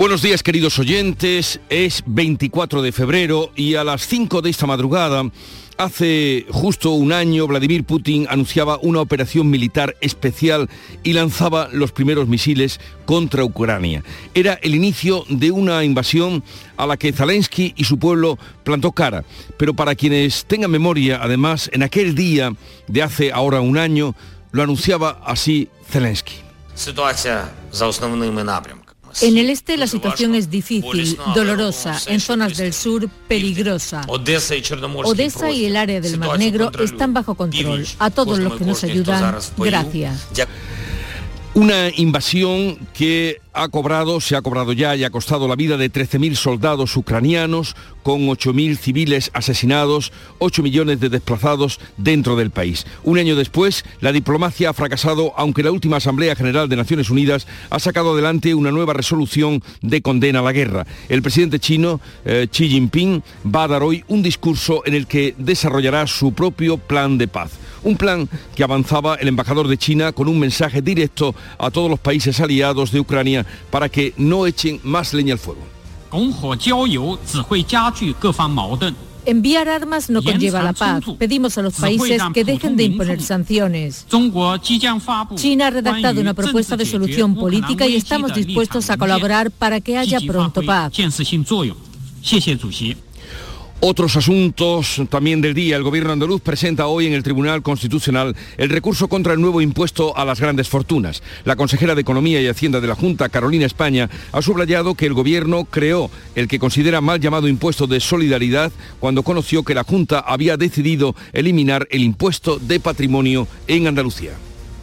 Buenos días queridos oyentes, es 24 de febrero y a las 5 de esta madrugada, hace justo un año, Vladimir Putin anunciaba una operación militar especial y lanzaba los primeros misiles contra Ucrania. Era el inicio de una invasión a la que Zelensky y su pueblo plantó cara. Pero para quienes tengan memoria, además, en aquel día de hace ahora un año, lo anunciaba así Zelensky. En el este la situación es difícil, dolorosa, en zonas del sur peligrosa. Odessa y el área del Mar Negro están bajo control. A todos los que nos ayudan, gracias. Una invasión que ha cobrado, se ha cobrado ya y ha costado la vida de 13.000 soldados ucranianos, con 8.000 civiles asesinados, 8 millones de desplazados dentro del país. Un año después, la diplomacia ha fracasado, aunque la última Asamblea General de Naciones Unidas ha sacado adelante una nueva resolución de condena a la guerra. El presidente chino, eh, Xi Jinping, va a dar hoy un discurso en el que desarrollará su propio plan de paz. Un plan que avanzaba el embajador de China con un mensaje directo a todos los países aliados de Ucrania para que no echen más leña al fuego. Enviar armas no conlleva la paz. Pedimos a los países que dejen de imponer sanciones. China ha redactado una propuesta de solución política y estamos dispuestos a colaborar para que haya pronto paz. Otros asuntos también del día. El gobierno andaluz presenta hoy en el Tribunal Constitucional el recurso contra el nuevo impuesto a las grandes fortunas. La consejera de Economía y Hacienda de la Junta, Carolina España, ha subrayado que el gobierno creó el que considera mal llamado impuesto de solidaridad cuando conoció que la Junta había decidido eliminar el impuesto de patrimonio en Andalucía.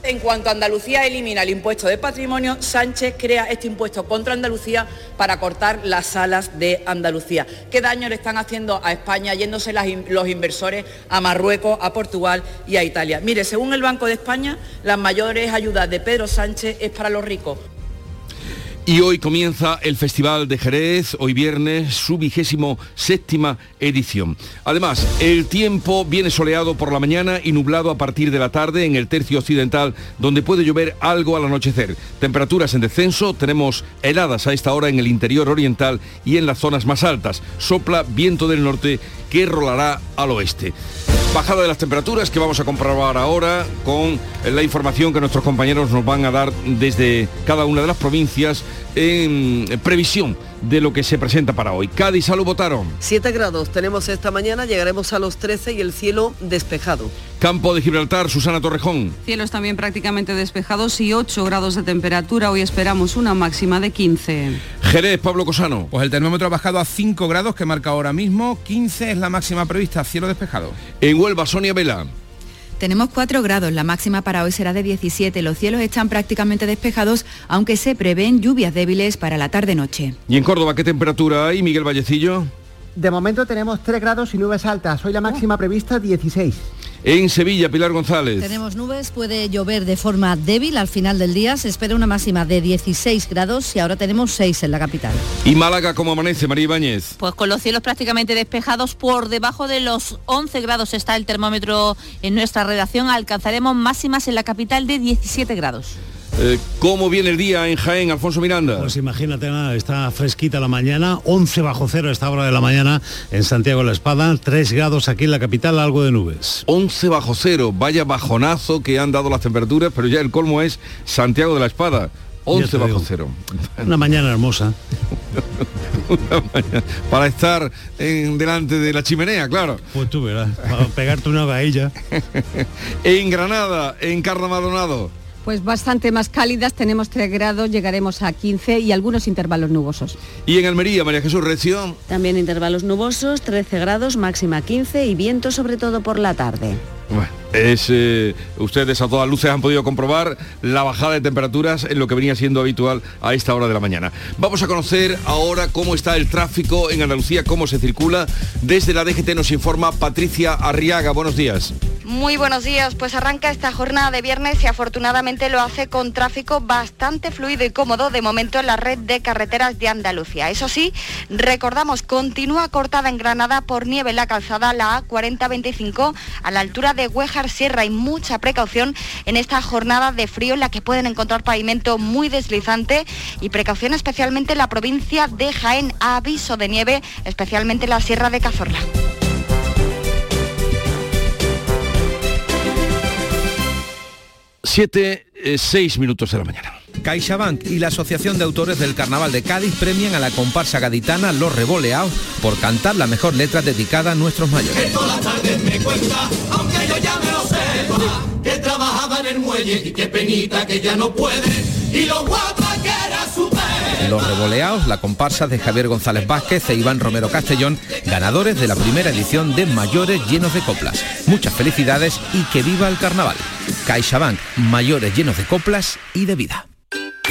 En cuanto Andalucía elimina el impuesto de patrimonio, Sánchez crea este impuesto contra Andalucía para cortar las alas de Andalucía. ¿Qué daño le están haciendo a España yéndose los inversores a Marruecos, a Portugal y a Italia? Mire, según el Banco de España, las mayores ayudas de Pedro Sánchez es para los ricos. Y hoy comienza el Festival de Jerez, hoy viernes, su vigésimo séptima edición. Además, el tiempo viene soleado por la mañana y nublado a partir de la tarde en el tercio occidental, donde puede llover algo al anochecer. Temperaturas en descenso, tenemos heladas a esta hora en el interior oriental y en las zonas más altas. Sopla viento del norte que rolará al oeste. Bajada de las temperaturas que vamos a comprobar ahora con la información que nuestros compañeros nos van a dar desde cada una de las provincias en previsión de lo que se presenta para hoy. Cádiz, salud votaron. 7 grados tenemos esta mañana, llegaremos a los 13 y el cielo despejado. Campo de Gibraltar, Susana Torrejón. Cielos también prácticamente despejados y 8 grados de temperatura. Hoy esperamos una máxima de 15. Jerez, Pablo Cosano. Pues el termómetro ha bajado a 5 grados que marca ahora mismo. 15 es la máxima prevista, cielo despejado. En Huelva, Sonia Vela. Tenemos 4 grados, la máxima para hoy será de 17. Los cielos están prácticamente despejados, aunque se prevén lluvias débiles para la tarde-noche. ¿Y en Córdoba qué temperatura hay, Miguel Vallecillo? De momento tenemos 3 grados y nubes altas. Hoy la máxima prevista 16. En Sevilla, Pilar González. Tenemos nubes, puede llover de forma débil al final del día. Se espera una máxima de 16 grados y ahora tenemos 6 en la capital. ¿Y Málaga cómo amanece, María Ibáñez? Pues con los cielos prácticamente despejados, por debajo de los 11 grados está el termómetro en nuestra redacción. Alcanzaremos máximas en la capital de 17 grados. Eh, ¿Cómo viene el día en Jaén, Alfonso Miranda? Pues imagínate, está fresquita la mañana, 11 bajo cero a esta hora de la mañana en Santiago de la Espada, 3 grados aquí en la capital, algo de nubes. 11 bajo cero, vaya bajonazo que han dado las temperaturas, pero ya el colmo es Santiago de la Espada. 11 bajo cero. Una mañana hermosa. para estar en, delante de la chimenea, claro. Pues tú verás, para pegarte una vailla. en Granada, en Carna Maldonado. Pues bastante más cálidas, tenemos 3 grados, llegaremos a 15 y algunos intervalos nubosos. ¿Y en Almería, María Jesús Recio? También intervalos nubosos, 13 grados, máxima 15 y viento sobre todo por la tarde. Bueno, es, eh, ustedes a todas luces han podido comprobar la bajada de temperaturas en lo que venía siendo habitual a esta hora de la mañana. Vamos a conocer ahora cómo está el tráfico en Andalucía, cómo se circula. Desde la DGT nos informa Patricia Arriaga. Buenos días. Muy buenos días, pues arranca esta jornada de viernes y afortunadamente lo hace con tráfico bastante fluido y cómodo de momento en la red de carreteras de Andalucía. Eso sí, recordamos, continúa cortada en Granada por nieve la calzada, la A4025, a la altura de Huejar Sierra y mucha precaución en esta jornada de frío en la que pueden encontrar pavimento muy deslizante y precaución especialmente en la provincia de Jaén, aviso de nieve, especialmente en la Sierra de Cazorla. 7, 6 eh, minutos de la mañana. CaixaBank y la Asociación de Autores del Carnaval de Cádiz premian a la comparsa gaditana Los Revoleados por cantar la mejor letra dedicada a nuestros mayores. Que todas las tardes me cuenta, aunque yo ya me lo sepa, que trabajaba en el muelle y que penita que ya no puede, y lo guapa que era su los Revoleados, la comparsa de Javier González Vázquez e Iván Romero Castellón, ganadores de la primera edición de Mayores llenos de coplas. Muchas felicidades y que viva el carnaval. CaixaBank, mayores llenos de coplas y de vida.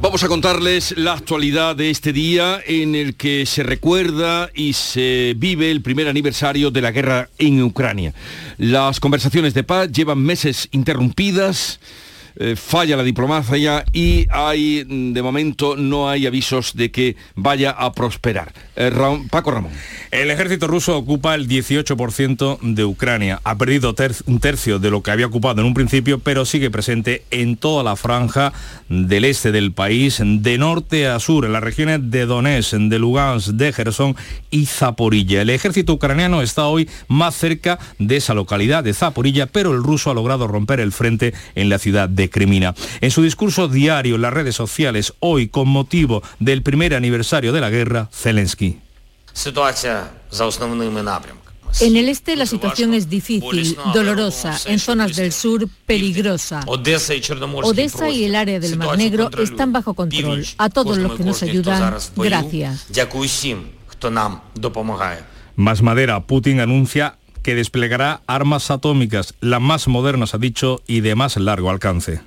Vamos a contarles la actualidad de este día en el que se recuerda y se vive el primer aniversario de la guerra en Ucrania. Las conversaciones de paz llevan meses interrumpidas eh, falla la diplomacia y hay, mm, de momento, no hay avisos de que vaya a prosperar. Eh, Paco Ramón. El ejército ruso ocupa el 18% de Ucrania. Ha perdido un tercio de lo que había ocupado en un principio, pero sigue presente en toda la franja del este del país, de norte a sur, en las regiones de Donetsk, de Lugansk, de Gerson y Zaporilla. El ejército ucraniano está hoy más cerca de esa localidad de Zaporilla, pero el ruso ha logrado romper el frente en la ciudad de Crimina. En su discurso diario en las redes sociales, hoy con motivo del primer aniversario de la guerra, Zelensky. En el este la situación es difícil, dolorosa, en zonas del sur peligrosa. Odessa y el área del Mar Negro están bajo control. A todos los que nos ayudan, gracias. Más madera, Putin anuncia que desplegará armas atómicas, las más modernas, ha dicho, y de más largo alcance.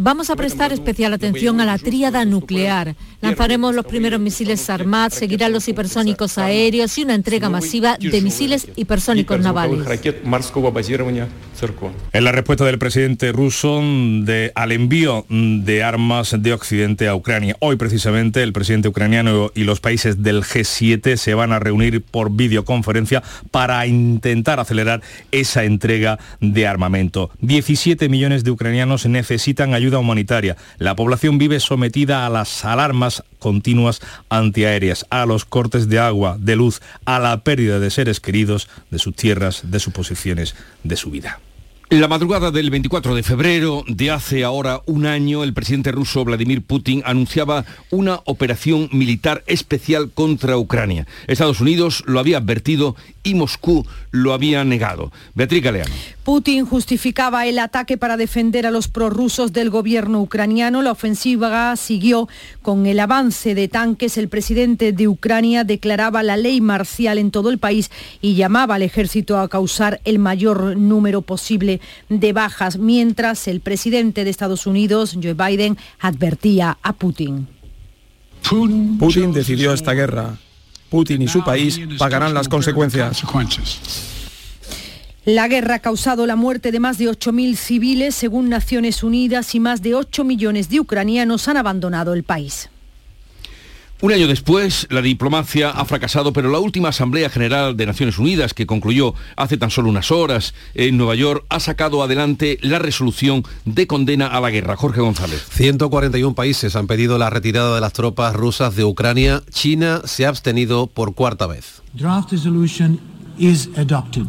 Vamos a prestar especial atención a la tríada nuclear. Lanzaremos los primeros misiles Sarmat, seguirán los hipersónicos aéreos y una entrega masiva de misiles hipersónicos navales. En la respuesta del presidente ruso de, al envío de armas de Occidente a Ucrania. Hoy precisamente el presidente ucraniano y los países del G7 se van a reunir por videoconferencia para intentar acelerar esa entrega de armamento. 17 millones de ucranianos necesitan ayuda humanitaria. La población vive sometida a las alarmas continuas antiaéreas, a los cortes de agua, de luz, a la pérdida de seres queridos, de sus tierras, de sus posiciones, de su vida. La madrugada del 24 de febrero de hace ahora un año, el presidente ruso Vladimir Putin anunciaba una operación militar especial contra Ucrania. Estados Unidos lo había advertido y Moscú lo había negado. Beatriz Galeano. Putin justificaba el ataque para defender a los prorrusos del gobierno ucraniano. La ofensiva siguió con el avance de tanques. El presidente de Ucrania declaraba la ley marcial en todo el país y llamaba al ejército a causar el mayor número posible de bajas, mientras el presidente de Estados Unidos, Joe Biden, advertía a Putin. Putin decidió esta guerra. Putin y su país pagarán las consecuencias. La guerra ha causado la muerte de más de 8.000 civiles, según Naciones Unidas, y más de 8 millones de ucranianos han abandonado el país. Un año después, la diplomacia ha fracasado, pero la última Asamblea General de Naciones Unidas, que concluyó hace tan solo unas horas en Nueva York, ha sacado adelante la resolución de condena a la guerra. Jorge González. 141 países han pedido la retirada de las tropas rusas de Ucrania. China se ha abstenido por cuarta vez. Draft resolution is adopted.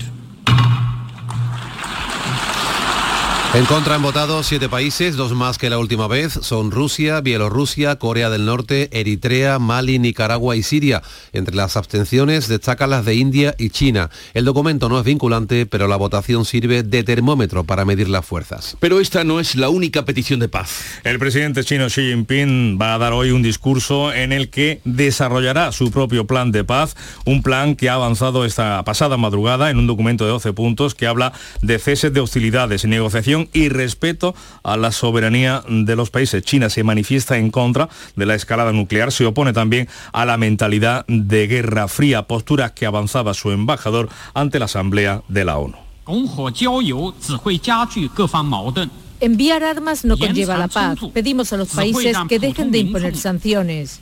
En contra han votado siete países, dos más que la última vez. Son Rusia, Bielorrusia, Corea del Norte, Eritrea, Mali, Nicaragua y Siria. Entre las abstenciones destacan las de India y China. El documento no es vinculante, pero la votación sirve de termómetro para medir las fuerzas. Pero esta no es la única petición de paz. El presidente chino Xi Jinping va a dar hoy un discurso en el que desarrollará su propio plan de paz, un plan que ha avanzado esta pasada madrugada en un documento de 12 puntos que habla de cese de hostilidades y y respeto a la soberanía de los países. China se manifiesta en contra de la escalada nuclear, se opone también a la mentalidad de guerra fría, postura que avanzaba su embajador ante la Asamblea de la ONU. Enviar armas no conlleva la paz. Pedimos a los países que dejen de imponer sanciones.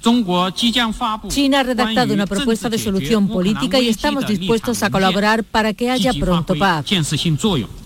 China ha redactado una propuesta de solución política y estamos dispuestos a colaborar para que haya pronto paz.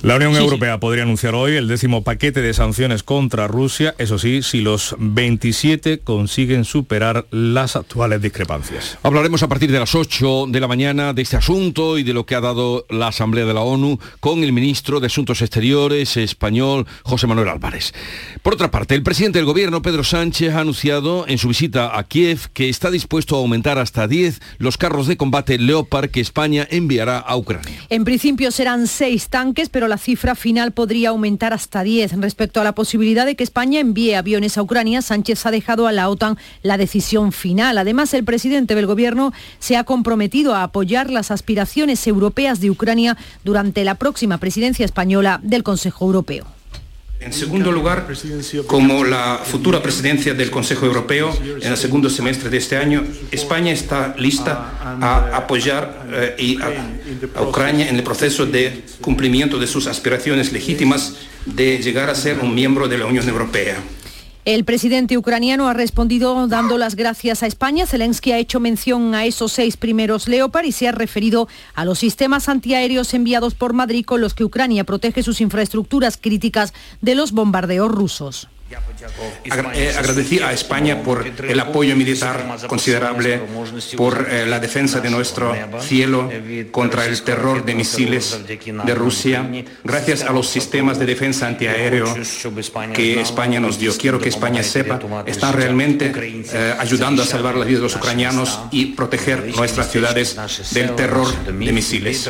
La Unión Europea podría anunciar hoy el décimo paquete de sanciones contra Rusia, eso sí, si los 27 consiguen superar las actuales discrepancias. Hablaremos a partir de las 8 de la mañana de este asunto y de lo que ha dado la Asamblea de la ONU con el ministro de Asuntos Exteriores español, José Manuel Álvarez. Por otra parte, el presidente del gobierno, Pedro Sánchez, ha anunciado en su visita a Kiev que está dispuesto a aumentar hasta 10 los carros de combate Leopard que España enviará a Ucrania. En principio serán seis tanques, pero la cifra final podría aumentar hasta 10. Respecto a la posibilidad de que España envíe aviones a Ucrania, Sánchez ha dejado a la OTAN la decisión final. Además, el presidente del gobierno se ha comprometido a apoyar las aspiraciones europeas de Ucrania durante la próxima presidencia española del Consejo Europeo. En segundo lugar, como la futura presidencia del Consejo Europeo en el segundo semestre de este año, España está lista a apoyar eh, a Ucrania en el proceso de cumplimiento de sus aspiraciones legítimas de llegar a ser un miembro de la Unión Europea. El presidente ucraniano ha respondido dando las gracias a España. Zelensky ha hecho mención a esos seis primeros Leopard y se ha referido a los sistemas antiaéreos enviados por Madrid con los que Ucrania protege sus infraestructuras críticas de los bombardeos rusos. Eh, agradecí a España por el apoyo militar considerable, por eh, la defensa de nuestro cielo contra el terror de misiles de Rusia, gracias a los sistemas de defensa antiaéreo que España nos dio. Quiero que España sepa, están realmente eh, ayudando a salvar la vida de los ucranianos y proteger nuestras ciudades del terror de misiles.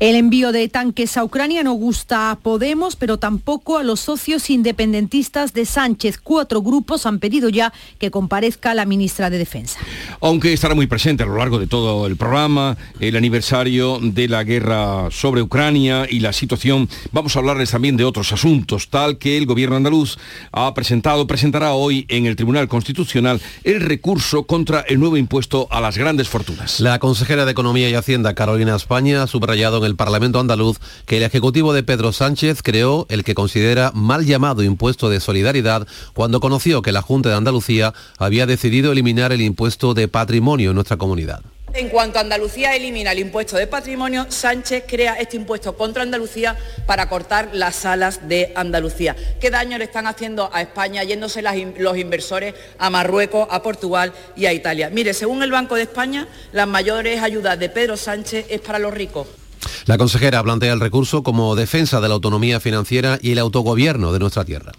El envío de tanques a Ucrania no gusta a Podemos, pero tampoco a los socios independentistas de Sánchez. Cuatro grupos han pedido ya que comparezca la ministra de Defensa. Aunque estará muy presente a lo largo de todo el programa, el aniversario de la guerra sobre Ucrania y la situación, vamos a hablarles también de otros asuntos, tal que el gobierno andaluz ha presentado, presentará hoy en el Tribunal Constitucional el recurso contra el nuevo impuesto a las grandes fortunas. La consejera de Economía y Hacienda, Carolina España, ha subrayado en el Parlamento andaluz que el Ejecutivo de Pedro Sánchez creó el que considera mal llamado impuesto de solidaridad cuando conoció que la Junta de Andalucía había decidido eliminar el impuesto de patrimonio en nuestra comunidad. En cuanto Andalucía elimina el impuesto de patrimonio, Sánchez crea este impuesto contra Andalucía para cortar las alas de Andalucía. ¿Qué daño le están haciendo a España yéndose los inversores a Marruecos, a Portugal y a Italia? Mire, según el Banco de España, las mayores ayudas de Pedro Sánchez es para los ricos. La consejera plantea el recurso como defensa de la autonomía financiera y el autogobierno de nuestra tierra.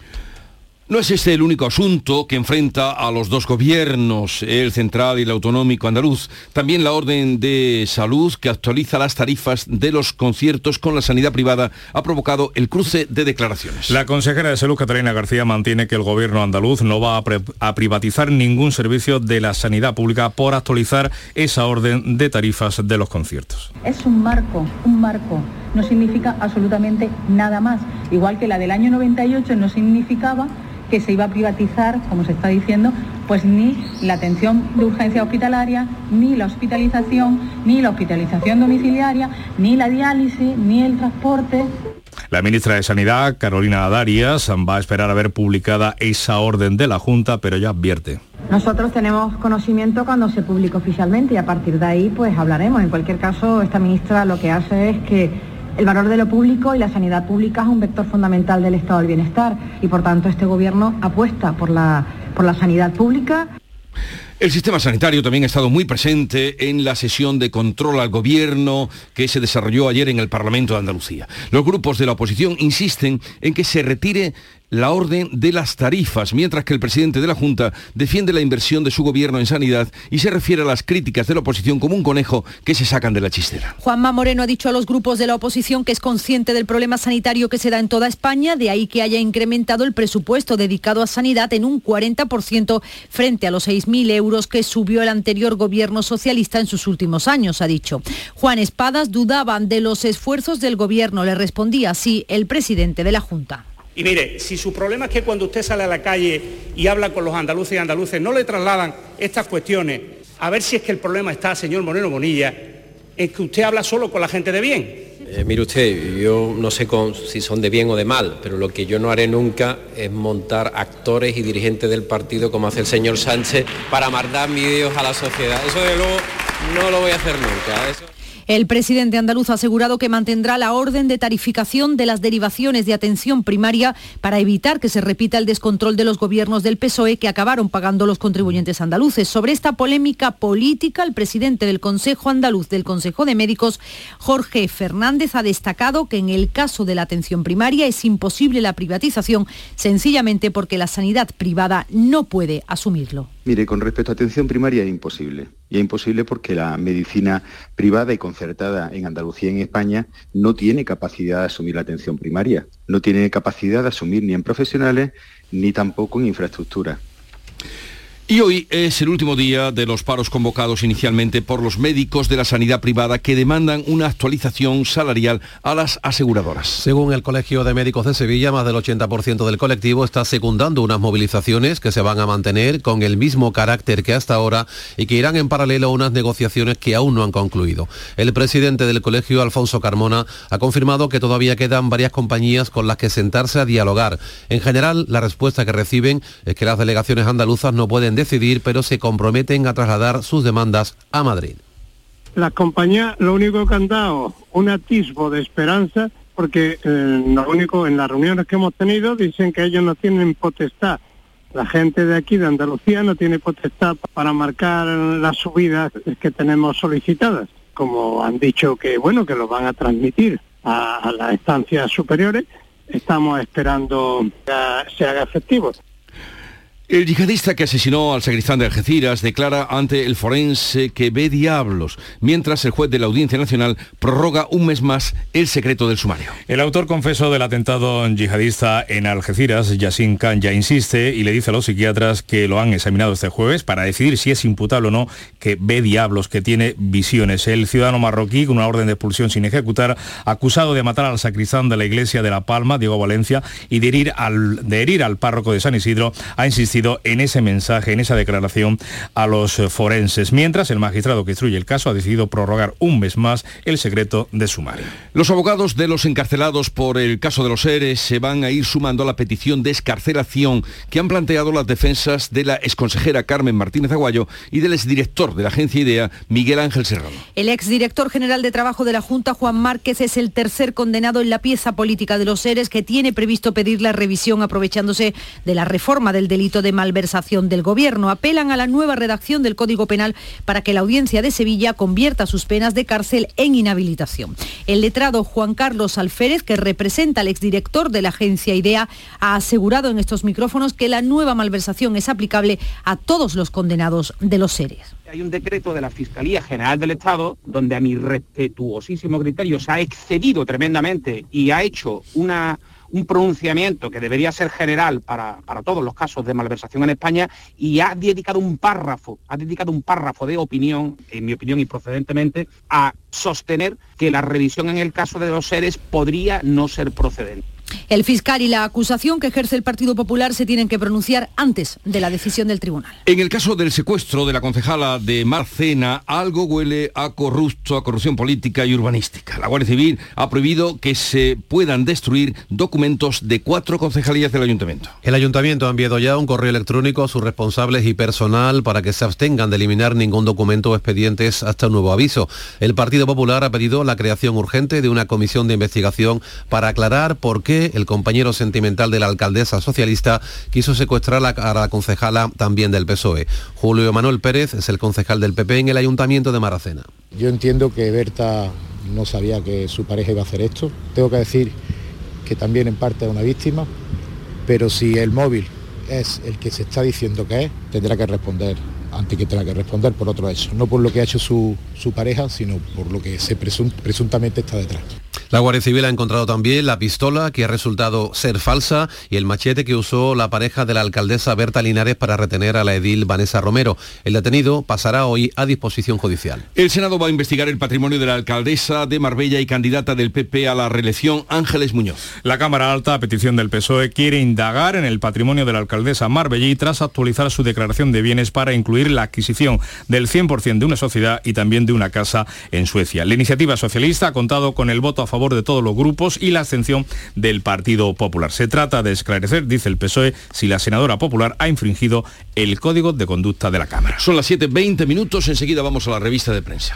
No es este el único asunto que enfrenta a los dos gobiernos, el central y el autonómico andaluz. También la orden de salud que actualiza las tarifas de los conciertos con la sanidad privada ha provocado el cruce de declaraciones. La consejera de salud Catalina García mantiene que el gobierno andaluz no va a, a privatizar ningún servicio de la sanidad pública por actualizar esa orden de tarifas de los conciertos. Es un marco, un marco. No significa absolutamente nada más. Igual que la del año 98 no significaba que se iba a privatizar, como se está diciendo, pues ni la atención de urgencia hospitalaria, ni la hospitalización, ni la hospitalización domiciliaria, ni la diálisis, ni el transporte. La ministra de Sanidad, Carolina Darias, va a esperar a ver publicada esa orden de la Junta, pero ya advierte. Nosotros tenemos conocimiento cuando se publica oficialmente y a partir de ahí pues hablaremos. En cualquier caso, esta ministra lo que hace es que el valor de lo público y la sanidad pública es un vector fundamental del estado del bienestar y por tanto este gobierno apuesta por la, por la sanidad pública. El sistema sanitario también ha estado muy presente en la sesión de control al gobierno que se desarrolló ayer en el Parlamento de Andalucía. Los grupos de la oposición insisten en que se retire la orden de las tarifas, mientras que el presidente de la Junta defiende la inversión de su gobierno en sanidad y se refiere a las críticas de la oposición como un conejo que se sacan de la chistera. Juanma Moreno ha dicho a los grupos de la oposición que es consciente del problema sanitario que se da en toda España, de ahí que haya incrementado el presupuesto dedicado a sanidad en un 40% frente a los 6.000 euros que subió el anterior gobierno socialista en sus últimos años, ha dicho. Juan Espadas dudaban de los esfuerzos del gobierno, le respondía así el presidente de la Junta. Y mire, si su problema es que cuando usted sale a la calle y habla con los andaluces y andaluces no le trasladan estas cuestiones, a ver si es que el problema está, señor Moreno Bonilla, en que usted habla solo con la gente de bien. Eh, mire usted, yo no sé si son de bien o de mal, pero lo que yo no haré nunca es montar actores y dirigentes del partido como hace el señor Sánchez para mandar vídeos a la sociedad. Eso de luego no lo voy a hacer nunca. El presidente andaluz ha asegurado que mantendrá la orden de tarificación de las derivaciones de atención primaria para evitar que se repita el descontrol de los gobiernos del PSOE que acabaron pagando los contribuyentes andaluces. Sobre esta polémica política, el presidente del Consejo Andaluz del Consejo de Médicos, Jorge Fernández, ha destacado que en el caso de la atención primaria es imposible la privatización sencillamente porque la sanidad privada no puede asumirlo. Mire, con respecto a atención primaria es imposible. Y es imposible porque la medicina privada y concertada en Andalucía y en España no tiene capacidad de asumir la atención primaria. No tiene capacidad de asumir ni en profesionales ni tampoco en infraestructura. Y hoy es el último día de los paros convocados inicialmente por los médicos de la sanidad privada que demandan una actualización salarial a las aseguradoras. Según el Colegio de Médicos de Sevilla, más del 80% del colectivo está secundando unas movilizaciones que se van a mantener con el mismo carácter que hasta ahora y que irán en paralelo a unas negociaciones que aún no han concluido. El presidente del colegio, Alfonso Carmona, ha confirmado que todavía quedan varias compañías con las que sentarse a dialogar. En general, la respuesta que reciben es que las delegaciones andaluzas no pueden decidir, pero se comprometen a trasladar sus demandas a Madrid. Las compañías lo único que han dado un atisbo de esperanza, porque eh, lo único en las reuniones que hemos tenido dicen que ellos no tienen potestad. La gente de aquí de Andalucía no tiene potestad para marcar las subidas que tenemos solicitadas, como han dicho que bueno que lo van a transmitir a, a las estancias superiores. Estamos esperando que se haga efectivo. El yihadista que asesinó al sacristán de Algeciras declara ante el forense que ve diablos, mientras el juez de la Audiencia Nacional prorroga un mes más el secreto del sumario. El autor confeso del atentado yihadista en Algeciras, Yassin Khan, ya insiste y le dice a los psiquiatras que lo han examinado este jueves para decidir si es imputable o no, que ve diablos, que tiene visiones. El ciudadano marroquí, con una orden de expulsión sin ejecutar, acusado de matar al sacristán de la iglesia de La Palma, Diego Valencia, y de herir al, de herir al párroco de San Isidro, ha insistido en ese mensaje, en esa declaración a los eh, forenses, mientras el magistrado que instruye el caso ha decidido prorrogar un mes más el secreto de sumario. Los abogados de los encarcelados por el caso de los seres se van a ir sumando a la petición de escarcelación que han planteado las defensas de la exconsejera Carmen Martínez Aguayo y del exdirector de la agencia IDEA, Miguel Ángel Serrano. El exdirector general de Trabajo de la Junta, Juan Márquez, es el tercer condenado en la pieza política de los seres que tiene previsto pedir la revisión aprovechándose de la reforma del delito de malversación del Gobierno. Apelan a la nueva redacción del Código Penal para que la Audiencia de Sevilla convierta sus penas de cárcel en inhabilitación. El letrado Juan Carlos Alférez, que representa al exdirector de la agencia IDEA, ha asegurado en estos micrófonos que la nueva malversación es aplicable a todos los condenados de los seres. Hay un decreto de la Fiscalía General del Estado donde a mi respetuosísimo criterio se ha excedido tremendamente y ha hecho una un pronunciamiento que debería ser general para, todos los casos de malversación en España y ha dedicado un párrafo, ha dedicado un párrafo de opinión, en mi opinión y procedentemente, a sostener que la revisión en el caso de los seres podría no ser procedente. El fiscal y la acusación que ejerce el Partido Popular se tienen que pronunciar antes de la decisión del tribunal. En el caso del secuestro de la concejala de Marcena, algo huele a corrupto, a corrupción política y urbanística. La Guardia Civil ha prohibido que se puedan destruir documentos de cuatro concejalías del ayuntamiento. El ayuntamiento ha enviado ya un correo electrónico a sus responsables y personal para que se abstengan de eliminar ningún documento o expedientes hasta un nuevo aviso. El Partido Popular ha pedido la creación urgente de una comisión de investigación para aclarar por qué el compañero sentimental de la alcaldesa socialista, quiso secuestrar a la concejala también del PSOE. Julio Manuel Pérez es el concejal del PP en el Ayuntamiento de Maracena. Yo entiendo que Berta no sabía que su pareja iba a hacer esto. Tengo que decir que también en parte es una víctima, pero si el móvil es el que se está diciendo que es, tendrá que responder antes que tenga que responder por otro hecho, no por lo que ha hecho su, pareja, sino por lo que se presuntamente está detrás. La Guardia Civil ha encontrado también la pistola que ha resultado ser falsa y el machete que usó la pareja de la alcaldesa Berta Linares para retener a la edil Vanessa Romero. El detenido pasará hoy a disposición judicial. El Senado va a investigar el patrimonio de la alcaldesa de Marbella y candidata del PP a la reelección, Ángeles Muñoz. La Cámara Alta, a petición del PSOE, quiere indagar en el patrimonio de la alcaldesa Marbellí tras actualizar su declaración de bienes para incluir la adquisición del 100% de una sociedad y también de una casa en Suecia. La iniciativa socialista ha contado con el voto a favor de todos los grupos y la abstención del Partido Popular. Se trata de esclarecer, dice el PSOE, si la senadora popular ha infringido el código de conducta de la Cámara. Son las 7.20 minutos, enseguida vamos a la revista de prensa.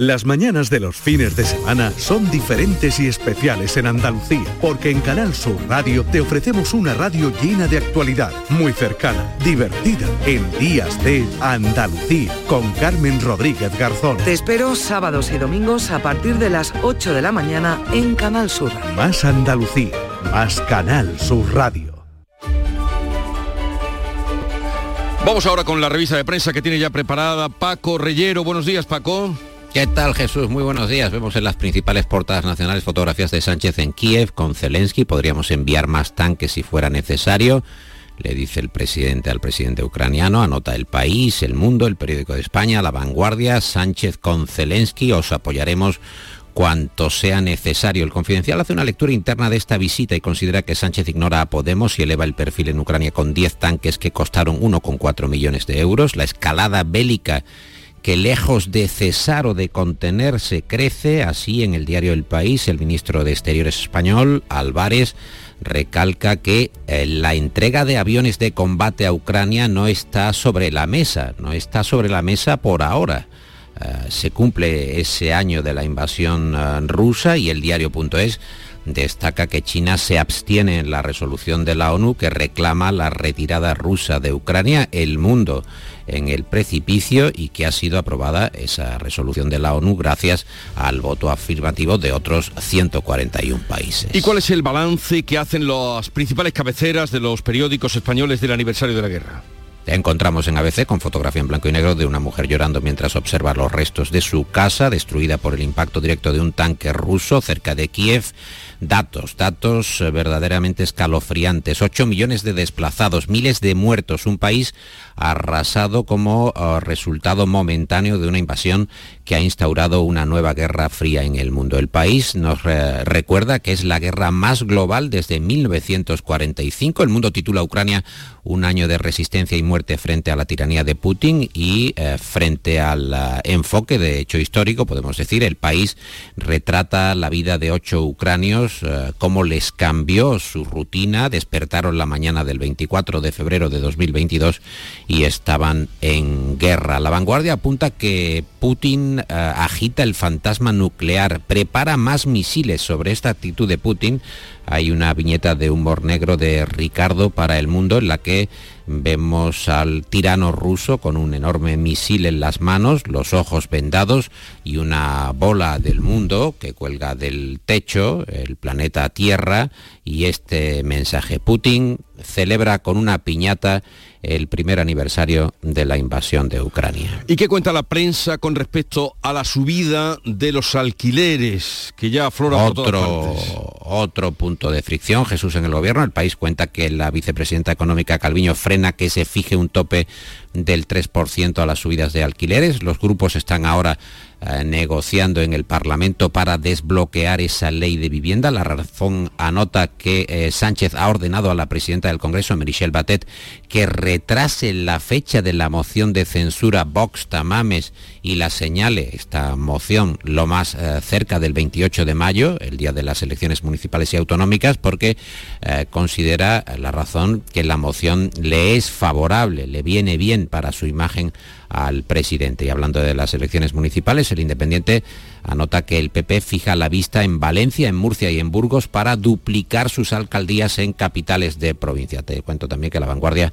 Las mañanas de los fines de semana son diferentes y especiales en Andalucía, porque en Canal Sur Radio te ofrecemos una radio llena de actualidad, muy cercana, divertida, en días de Andalucía, con Carmen Rodríguez Garzón. Te espero sábados y domingos a partir de las 8 de la mañana en Canal Sur. Más Andalucía, más Canal Sur Radio. Vamos ahora con la revista de prensa que tiene ya preparada Paco Reyero. Buenos días, Paco. ¿Qué tal Jesús? Muy buenos días. Vemos en las principales portadas nacionales fotografías de Sánchez en Kiev con Zelensky. Podríamos enviar más tanques si fuera necesario. Le dice el presidente al presidente ucraniano, anota el país, el mundo, el periódico de España, la vanguardia, Sánchez con Zelensky, os apoyaremos cuanto sea necesario. El Confidencial hace una lectura interna de esta visita y considera que Sánchez ignora a Podemos y eleva el perfil en Ucrania con 10 tanques que costaron 1,4 millones de euros. La escalada bélica que lejos de cesar o de contenerse crece, así en el diario El País, el ministro de Exteriores español, Álvarez, recalca que eh, la entrega de aviones de combate a Ucrania no está sobre la mesa, no está sobre la mesa por ahora. Eh, se cumple ese año de la invasión eh, rusa y el diario.es destaca que China se abstiene en la resolución de la ONU que reclama la retirada rusa de Ucrania. El mundo en el precipicio y que ha sido aprobada esa resolución de la ONU gracias al voto afirmativo de otros 141 países. ¿Y cuál es el balance que hacen las principales cabeceras de los periódicos españoles del aniversario de la guerra? encontramos en ABC con fotografía en blanco y negro de una mujer llorando mientras observa los restos de su casa, destruida por el impacto directo de un tanque ruso cerca de Kiev. Datos, datos eh, verdaderamente escalofriantes. 8 millones de desplazados, miles de muertos, un país arrasado como eh, resultado momentáneo de una invasión que ha instaurado una nueva guerra fría en el mundo. El país nos recuerda que es la guerra más global desde 1945. El mundo titula a Ucrania un año de resistencia y muerte frente a la tiranía de Putin y eh, frente al enfoque de hecho histórico, podemos decir, el país retrata la vida de ocho ucranios, eh, cómo les cambió su rutina, despertaron la mañana del 24 de febrero de 2022 y estaban en guerra. La vanguardia apunta que Putin eh, agita el fantasma nuclear, prepara más misiles sobre esta actitud de Putin. Hay una viñeta de humor negro de Ricardo para el mundo en la que Vemos al tirano ruso con un enorme misil en las manos, los ojos vendados y una bola del mundo que cuelga del techo, el planeta Tierra, y este mensaje. Putin celebra con una piñata el primer aniversario de la invasión de Ucrania. ¿Y qué cuenta la prensa con respecto a la subida de los alquileres que ya aflora otro, Otro punto de fricción, Jesús, en el gobierno. El país cuenta que la vicepresidenta económica Calviño frena que se fije un tope del 3% a las subidas de alquileres. Los grupos están ahora eh, negociando en el Parlamento para desbloquear esa ley de vivienda. La razón anota que eh, Sánchez ha ordenado a la presidenta del Congreso, Michelle Batet, que retrase la fecha de la moción de censura Vox Tamames y la señale esta moción lo más eh, cerca del 28 de mayo, el día de las elecciones municipales y autonómicas, porque considera la razón que la moción le es favorable, le viene bien para su imagen al presidente. Y hablando de las elecciones municipales, el Independiente anota que el PP fija la vista en Valencia, en Murcia y en Burgos para duplicar sus alcaldías en capitales de provincia. Te cuento también que la vanguardia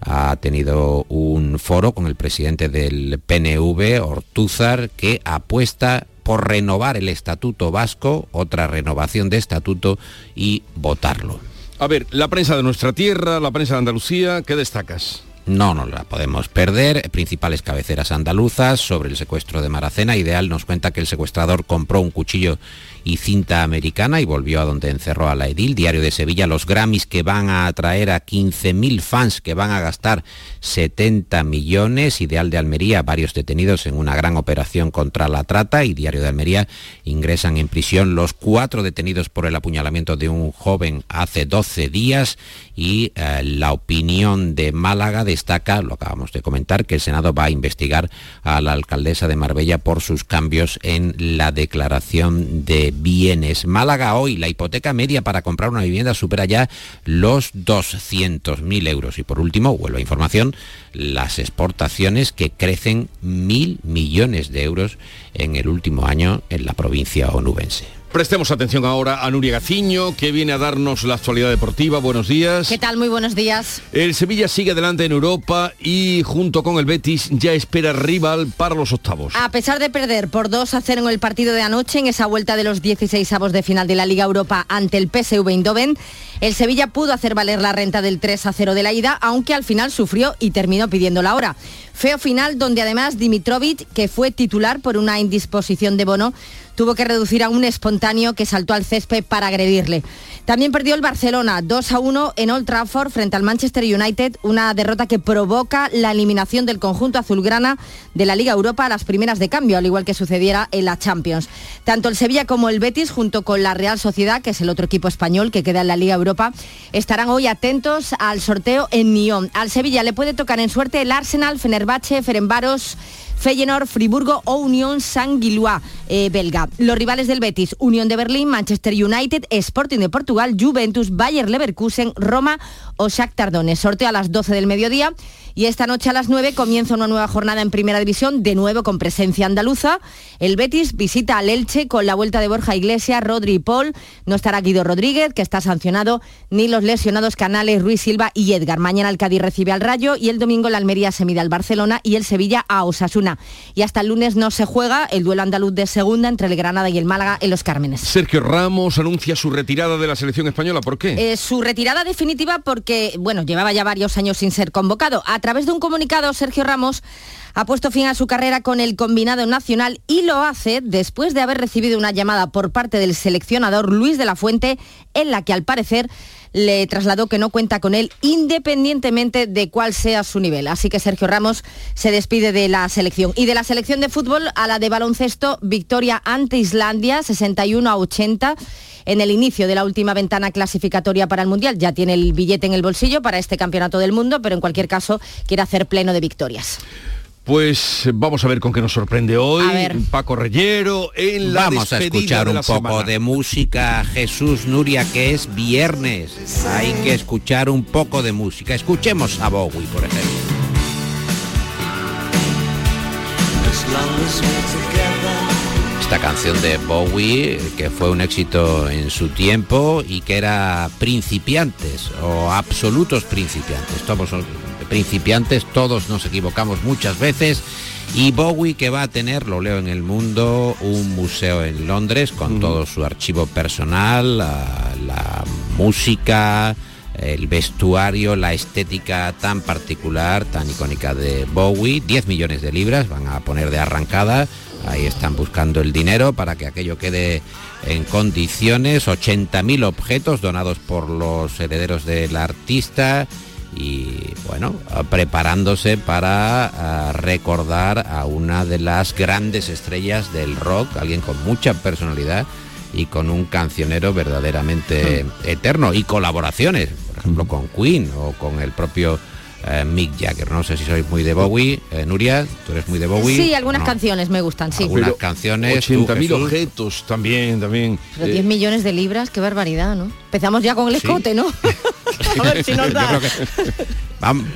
ha tenido un foro con el presidente del PNV, Ortúzar, que apuesta por renovar el estatuto vasco, otra renovación de estatuto y votarlo. A ver, la prensa de nuestra tierra, la prensa de Andalucía, ¿qué destacas? No nos la podemos perder. Principales cabeceras andaluzas sobre el secuestro de Maracena. Ideal nos cuenta que el secuestrador compró un cuchillo y cinta americana y volvió a donde encerró a la Edil. Diario de Sevilla, los Grammys que van a atraer a 15.000 fans que van a gastar 70 millones. Ideal de Almería, varios detenidos en una gran operación contra la trata. Y Diario de Almería, ingresan en prisión los cuatro detenidos por el apuñalamiento de un joven hace 12 días. Y eh, la opinión de Málaga destaca, lo acabamos de comentar, que el Senado va a investigar a la alcaldesa de Marbella por sus cambios en la declaración de bienes. Málaga hoy, la hipoteca media para comprar una vivienda supera ya los 200.000 euros. Y por último, vuelvo a información, las exportaciones que crecen mil millones de euros en el último año en la provincia onubense. Prestemos atención ahora a Nuria Gaciño, que viene a darnos la actualidad deportiva. Buenos días. ¿Qué tal? Muy buenos días. El Sevilla sigue adelante en Europa y junto con el Betis ya espera rival para los octavos. A pesar de perder por 2 a 0 en el partido de anoche en esa vuelta de los 16 avos de final de la Liga Europa ante el PSV Eindhoven, el Sevilla pudo hacer valer la renta del 3 a 0 de la ida, aunque al final sufrió y terminó pidiendo la hora. Feo final donde además Dimitrovic, que fue titular por una indisposición de Bono, tuvo que reducir a un espontáneo que saltó al césped para agredirle. También perdió el Barcelona 2 a 1 en Old Trafford frente al Manchester United, una derrota que provoca la eliminación del conjunto azulgrana de la Liga Europa a las primeras de cambio, al igual que sucediera en la Champions. Tanto el Sevilla como el Betis, junto con la Real Sociedad, que es el otro equipo español que queda en la Liga Europa, estarán hoy atentos al sorteo en Nyon. Al Sevilla le puede tocar en suerte el Arsenal, Fenerbahce, Ferenbaros, Feyenoord, Friburgo o Unión San eh, belga. Los rivales del Betis, Unión de Berlín, Manchester United, Sporting de Portugal, Juventus, Bayer Leverkusen, Roma o Shakhtar Donetsk. Sorteo a las 12 del mediodía y esta noche a las 9 comienza una nueva jornada en Primera División, de nuevo con presencia andaluza. El Betis visita al Elche con la vuelta de Borja Iglesias, Rodri y Paul. No estará Guido Rodríguez, que está sancionado, ni los lesionados Canales, Ruiz Silva y Edgar. Mañana el Cádiz recibe al Rayo y el domingo la Almería se mide al Barcelona y el Sevilla a Osasuna. Y hasta el lunes no se juega el duelo andaluz de segunda entre el Granada y el Málaga en Los Cármenes. Sergio Ramos anuncia su retirada de la selección española. ¿Por qué? Eh, su retirada definitiva porque, bueno, llevaba ya varios años sin ser convocado. A través de un comunicado, Sergio Ramos ha puesto fin a su carrera con el combinado nacional y lo hace después de haber recibido una llamada por parte del seleccionador Luis de la Fuente en la que al parecer le trasladó que no cuenta con él independientemente de cuál sea su nivel. Así que Sergio Ramos se despide de la selección. Y de la selección de fútbol a la de baloncesto, victoria ante Islandia, 61 a 80 en el inicio de la última ventana clasificatoria para el Mundial. Ya tiene el billete en el bolsillo para este campeonato del mundo, pero en cualquier caso quiere hacer pleno de victorias. Pues vamos a ver con qué nos sorprende hoy Paco Reyero en la Vamos a escuchar un poco de música, Jesús Nuria, que es viernes. Hay que escuchar un poco de música. Escuchemos a Bowie, por ejemplo. Esta canción de Bowie, que fue un éxito en su tiempo y que era principiantes o absolutos principiantes. Todos principiantes, todos nos equivocamos muchas veces. Y Bowie que va a tener, lo leo en el mundo, un museo en Londres con todo su archivo personal, la música, el vestuario, la estética tan particular, tan icónica de Bowie. 10 millones de libras van a poner de arrancada Ahí están buscando el dinero para que aquello quede en condiciones. 80.000 objetos donados por los herederos del artista y bueno, preparándose para ah, recordar a una de las grandes estrellas del rock, alguien con mucha personalidad y con un cancionero verdaderamente hmm. eterno y colaboraciones, por ejemplo, con Queen o con el propio eh, Mick Jagger. No sé si sois muy de Bowie, eh, Nuria, tú eres muy de Bowie. Sí, algunas canciones me gustan, sí. Algunas canciones. 80.000 objetos también, también. Pero 10 millones de libras, qué barbaridad, ¿no? Empezamos ya con el escote, ¿no? a ver si nos da.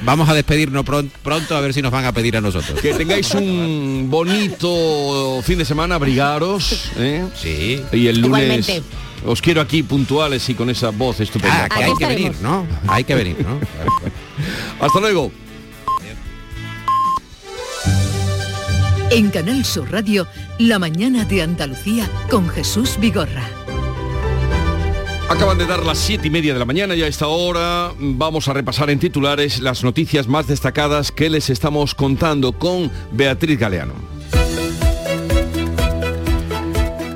Vamos a despedirnos pronto a ver si nos van a pedir a nosotros. Que tengáis un bonito fin de semana, abrigaros. ¿eh? Sí. Y el lunes os quiero aquí puntuales y con esa voz estupenda. Ah, hay que venir, ¿no? Hay que venir, ¿no? Hasta luego. En Canal Sur Radio, La mañana de Andalucía con Jesús Vigorra. Acaban de dar las siete y media de la mañana y a esta hora vamos a repasar en titulares las noticias más destacadas que les estamos contando con Beatriz Galeano.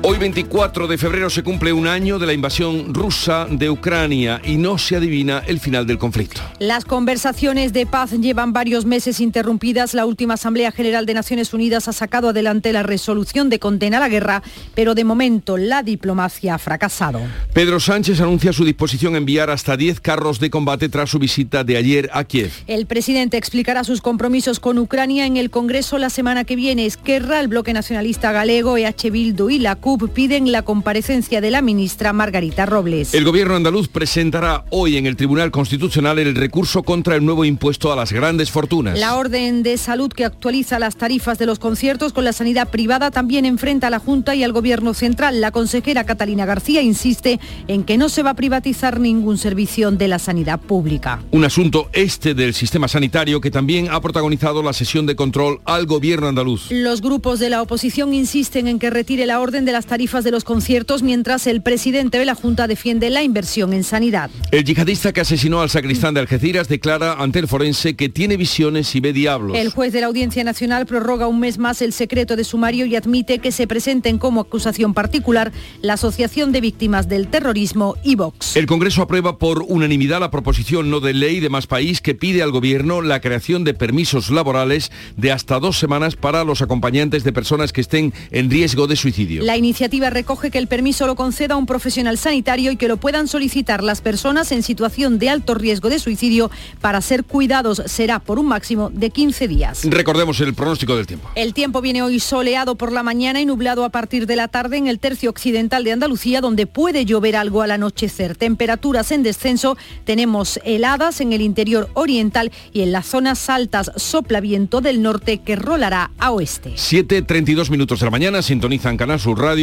Hoy 24 de febrero se cumple un año de la invasión rusa de Ucrania y no se adivina el final del conflicto. Las conversaciones de paz llevan varios meses interrumpidas. La última Asamblea General de Naciones Unidas ha sacado adelante la resolución de condena a la guerra, pero de momento la diplomacia ha fracasado. Pedro Sánchez anuncia su disposición a enviar hasta 10 carros de combate tras su visita de ayer a Kiev. El presidente explicará sus compromisos con Ucrania en el Congreso la semana que viene. Esquerra, el bloque nacionalista galego, EH Bildu y la CUP piden la comparecencia de la ministra Margarita Robles. El gobierno andaluz presentará hoy en el Tribunal Constitucional el recurso contra el nuevo impuesto a las grandes fortunas. La orden de salud que actualiza las tarifas de los conciertos con la sanidad privada también enfrenta a la Junta y al gobierno central. La consejera Catalina García insiste en que no se va a privatizar ningún servicio de la sanidad pública. Un asunto este del sistema sanitario que también ha protagonizado la sesión de control al gobierno andaluz. Los grupos de la oposición insisten en que retire la orden de las tarifas de los conciertos mientras el presidente de la Junta defiende la inversión en sanidad. El yihadista que asesinó al sacristán de Algeciras declara ante el forense que tiene visiones y ve diablos. El juez de la Audiencia Nacional prorroga un mes más el secreto de sumario y admite que se presenten como acusación particular la Asociación de Víctimas del Terrorismo y Vox. El Congreso aprueba por unanimidad la proposición no de ley de más país que pide al Gobierno la creación de permisos laborales de hasta dos semanas para los acompañantes de personas que estén en riesgo de suicidio. La iniciativa recoge que el permiso lo conceda un profesional sanitario y que lo puedan solicitar las personas en situación de alto riesgo de suicidio para ser cuidados. Será por un máximo de 15 días. Recordemos el pronóstico del tiempo. El tiempo viene hoy soleado por la mañana y nublado a partir de la tarde en el tercio occidental de Andalucía, donde puede llover algo al anochecer. Temperaturas en descenso, tenemos heladas en el interior oriental y en las zonas altas sopla viento del norte que rolará a oeste. 7.32 minutos de la mañana, sintonizan Canal Sur Radio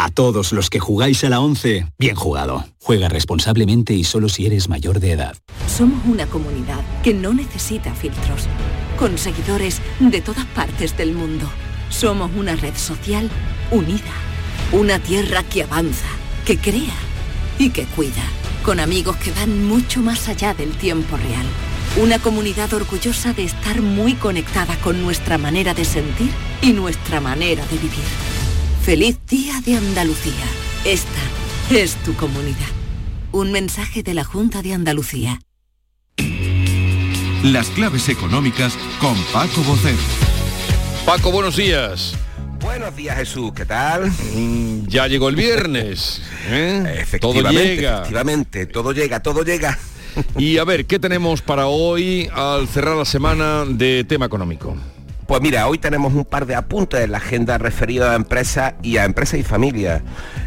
A todos los que jugáis a la 11, bien jugado. Juega responsablemente y solo si eres mayor de edad. Somos una comunidad que no necesita filtros, con seguidores de todas partes del mundo. Somos una red social unida, una tierra que avanza, que crea y que cuida, con amigos que van mucho más allá del tiempo real. Una comunidad orgullosa de estar muy conectada con nuestra manera de sentir y nuestra manera de vivir. Feliz Día de Andalucía. Esta es tu comunidad. Un mensaje de la Junta de Andalucía. Las claves económicas con Paco Bocero. Paco, buenos días. Buenos días Jesús, ¿qué tal? Mm, ya llegó el viernes. ¿eh? Efectivamente, todo llega. efectivamente, todo llega, todo llega. Y a ver, ¿qué tenemos para hoy al cerrar la semana de tema económico? Pues mira, hoy tenemos un par de apuntes en la agenda referida a empresas y a empresas y familias.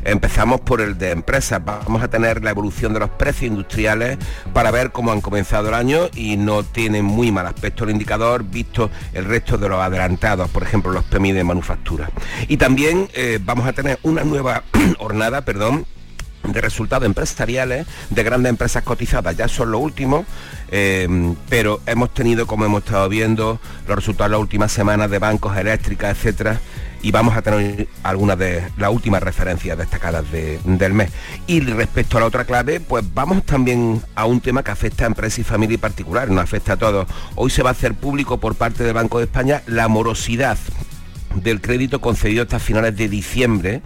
Empezamos por el de empresas. Vamos a tener la evolución de los precios industriales para ver cómo han comenzado el año y no tiene muy mal aspecto el indicador visto el resto de los adelantados, por ejemplo los PMI de manufactura. Y también eh, vamos a tener una nueva jornada, perdón, de resultados empresariales de grandes empresas cotizadas, ya son los últimos, eh, pero hemos tenido, como hemos estado viendo, los resultados de las últimas semanas de bancos eléctricas, etcétera, y vamos a tener algunas de las últimas referencias destacadas del mes. Y respecto a la otra clave, pues vamos también a un tema que afecta a empresas y familia y particular, no afecta a todos. Hoy se va a hacer público por parte del Banco de España la morosidad del crédito concedido hasta finales de diciembre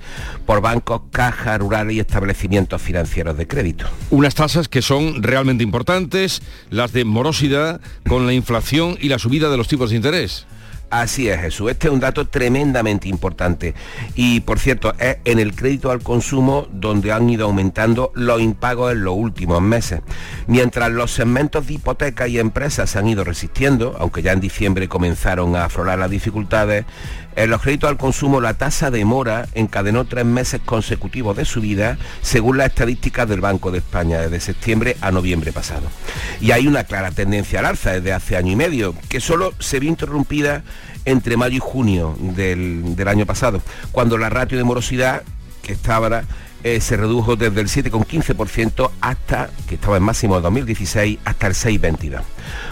por bancos, cajas rurales y establecimientos financieros de crédito. Unas tasas que son realmente importantes, las de morosidad con la inflación y la subida de los tipos de interés. Así es, Jesús. Este es un dato tremendamente importante. Y, por cierto, es en el crédito al consumo donde han ido aumentando los impagos en los últimos meses. Mientras los segmentos de hipoteca y empresas se han ido resistiendo, aunque ya en diciembre comenzaron a aflorar las dificultades, en los créditos al consumo la tasa de mora encadenó tres meses consecutivos de subida, según las estadísticas del Banco de España, desde septiembre a noviembre pasado. Y hay una clara tendencia al alza desde hace año y medio, que solo se vio interrumpida entre mayo y junio del, del año pasado, cuando la ratio de morosidad, que estaba eh, se redujo desde el 7,15% hasta, que estaba en máximo de 2016, hasta el 6,22.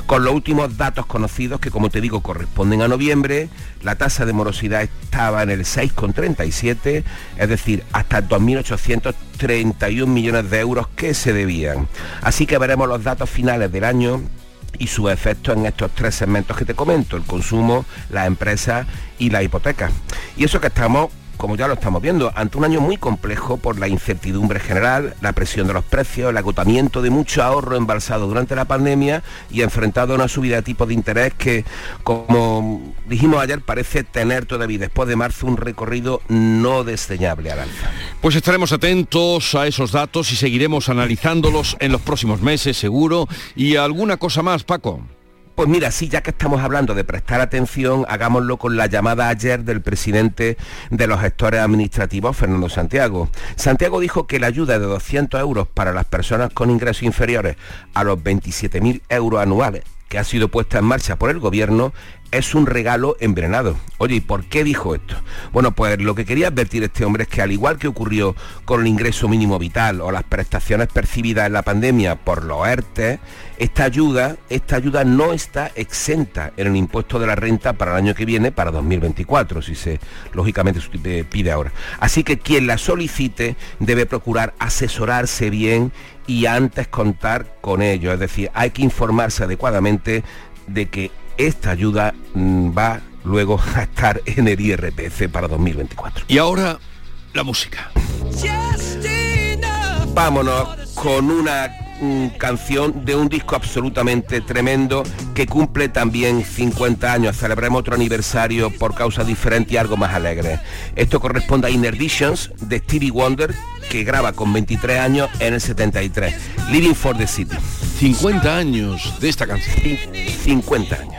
Con los últimos datos conocidos, que como te digo corresponden a noviembre, la tasa de morosidad estaba en el 6,37, es decir, hasta 2.831 millones de euros que se debían. Así que veremos los datos finales del año y sus efectos en estos tres segmentos que te comento, el consumo, las empresas y la hipoteca. Y eso que estamos como ya lo estamos viendo, ante un año muy complejo por la incertidumbre general, la presión de los precios, el agotamiento de mucho ahorro embalsado durante la pandemia y enfrentado a una subida de tipo de interés que, como dijimos ayer, parece tener todavía después de marzo un recorrido no desdeñable al alza. Pues estaremos atentos a esos datos y seguiremos analizándolos en los próximos meses, seguro. Y alguna cosa más, Paco. Pues mira, sí, ya que estamos hablando de prestar atención, hagámoslo con la llamada ayer del presidente de los gestores administrativos, Fernando Santiago. Santiago dijo que la ayuda de 200 euros para las personas con ingresos inferiores a los 27.000 euros anuales que ha sido puesta en marcha por el gobierno es un regalo envenenado. Oye, ¿y por qué dijo esto? Bueno, pues lo que quería advertir este hombre es que al igual que ocurrió con el ingreso mínimo vital o las prestaciones percibidas en la pandemia por los ERTE, esta ayuda, esta ayuda no está exenta en el impuesto de la renta para el año que viene, para 2024, si se lógicamente pide ahora. Así que quien la solicite debe procurar asesorarse bien y antes contar con ello. Es decir, hay que informarse adecuadamente de que esta ayuda mm, va luego a estar en el IRPF para 2024. Y ahora la música. Vámonos con una mm, canción de un disco absolutamente tremendo que cumple también 50 años. Celebremos otro aniversario por causa diferente y algo más alegre. Esto corresponde a Inner Visions de Stevie Wonder que graba con 23 años en el 73. Living for the City. 50 años de esta canción. 50 años.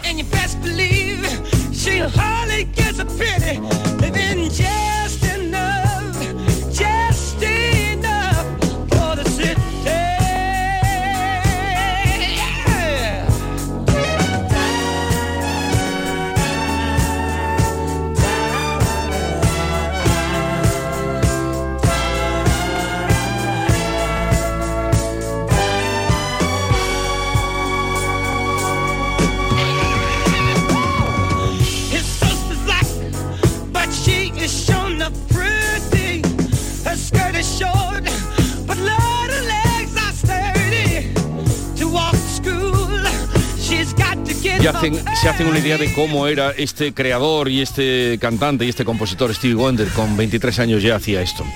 Se hacen una idea de cómo era este creador y este cantante y este compositor Stevie Wonder con 23 años ya hacía esto.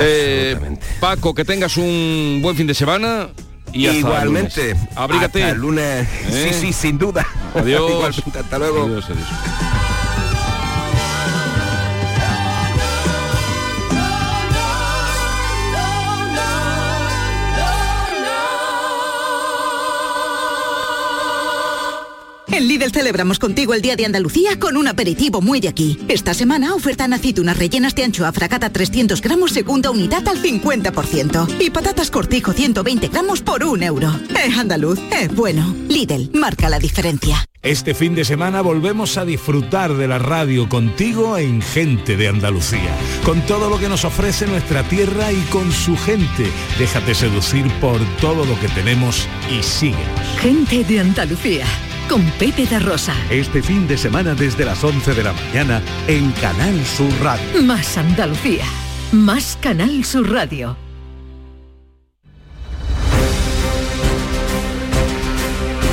Eh, Paco, que tengas un buen fin de semana. Y Igualmente. Abrígate. el lunes. Sí, ¿Eh? sí, sin duda. Adiós. hasta luego. Lidl celebramos contigo el Día de Andalucía con un aperitivo muy de aquí. Esta semana ofertan aceitunas rellenas de anchoa fracata 300 gramos segunda unidad al 50%. Y patatas cortijo 120 gramos por un euro. Es andaluz, es bueno. Lidl, marca la diferencia. Este fin de semana volvemos a disfrutar de la radio contigo en Gente de Andalucía, con todo lo que nos ofrece nuestra tierra y con su gente. Déjate seducir por todo lo que tenemos y síguenos. Gente de Andalucía con Pepe de Rosa. Este fin de semana desde las 11 de la mañana en Canal Sur Radio. Más Andalucía, más Canal Sur Radio.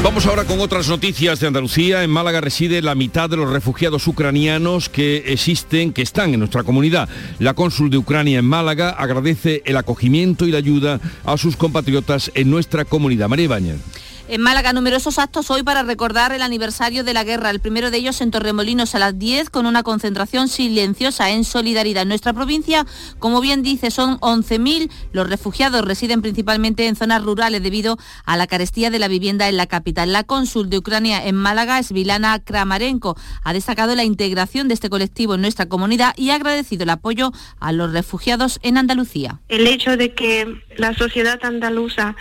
Vamos ahora con otras noticias de Andalucía. En Málaga reside la mitad de los refugiados ucranianos que existen, que están en nuestra comunidad. La cónsul de Ucrania en Málaga agradece el acogimiento y la ayuda a sus compatriotas en nuestra comunidad. María Ibañez. En Málaga, numerosos actos hoy para recordar el aniversario de la guerra. El primero de ellos en Torremolinos a las 10 con una concentración silenciosa en solidaridad. En nuestra provincia, como bien dice, son 11.000. Los refugiados residen principalmente en zonas rurales debido a la carestía de la vivienda en la capital. La cónsul de Ucrania en Málaga, Svilana Kramarenko, ha destacado la integración de este colectivo en nuestra comunidad y ha agradecido el apoyo a los refugiados en Andalucía. El hecho de que la sociedad andaluza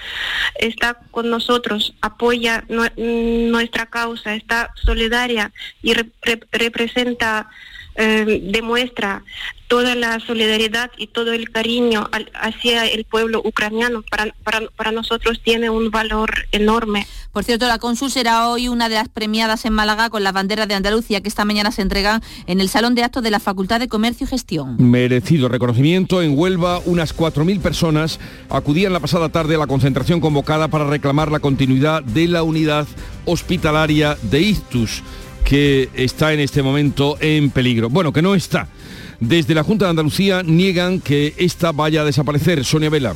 está con nosotros apoya nuestra causa, está solidaria y representa, eh, demuestra toda la solidaridad y todo el cariño hacia el pueblo ucraniano para, para, nosotros tiene un valor enorme. Por cierto, la Consul será hoy una de las premiadas en Málaga con las banderas de Andalucía que esta mañana se entregan en el Salón de Actos de la Facultad de Comercio y Gestión. Merecido reconocimiento. En Huelva, unas 4.000 personas acudían la pasada tarde a la concentración convocada para reclamar la continuidad de la unidad hospitalaria de Ictus que está en este momento en peligro. Bueno, que no está desde la Junta de Andalucía niegan que esta vaya a desaparecer. Sonia Vela.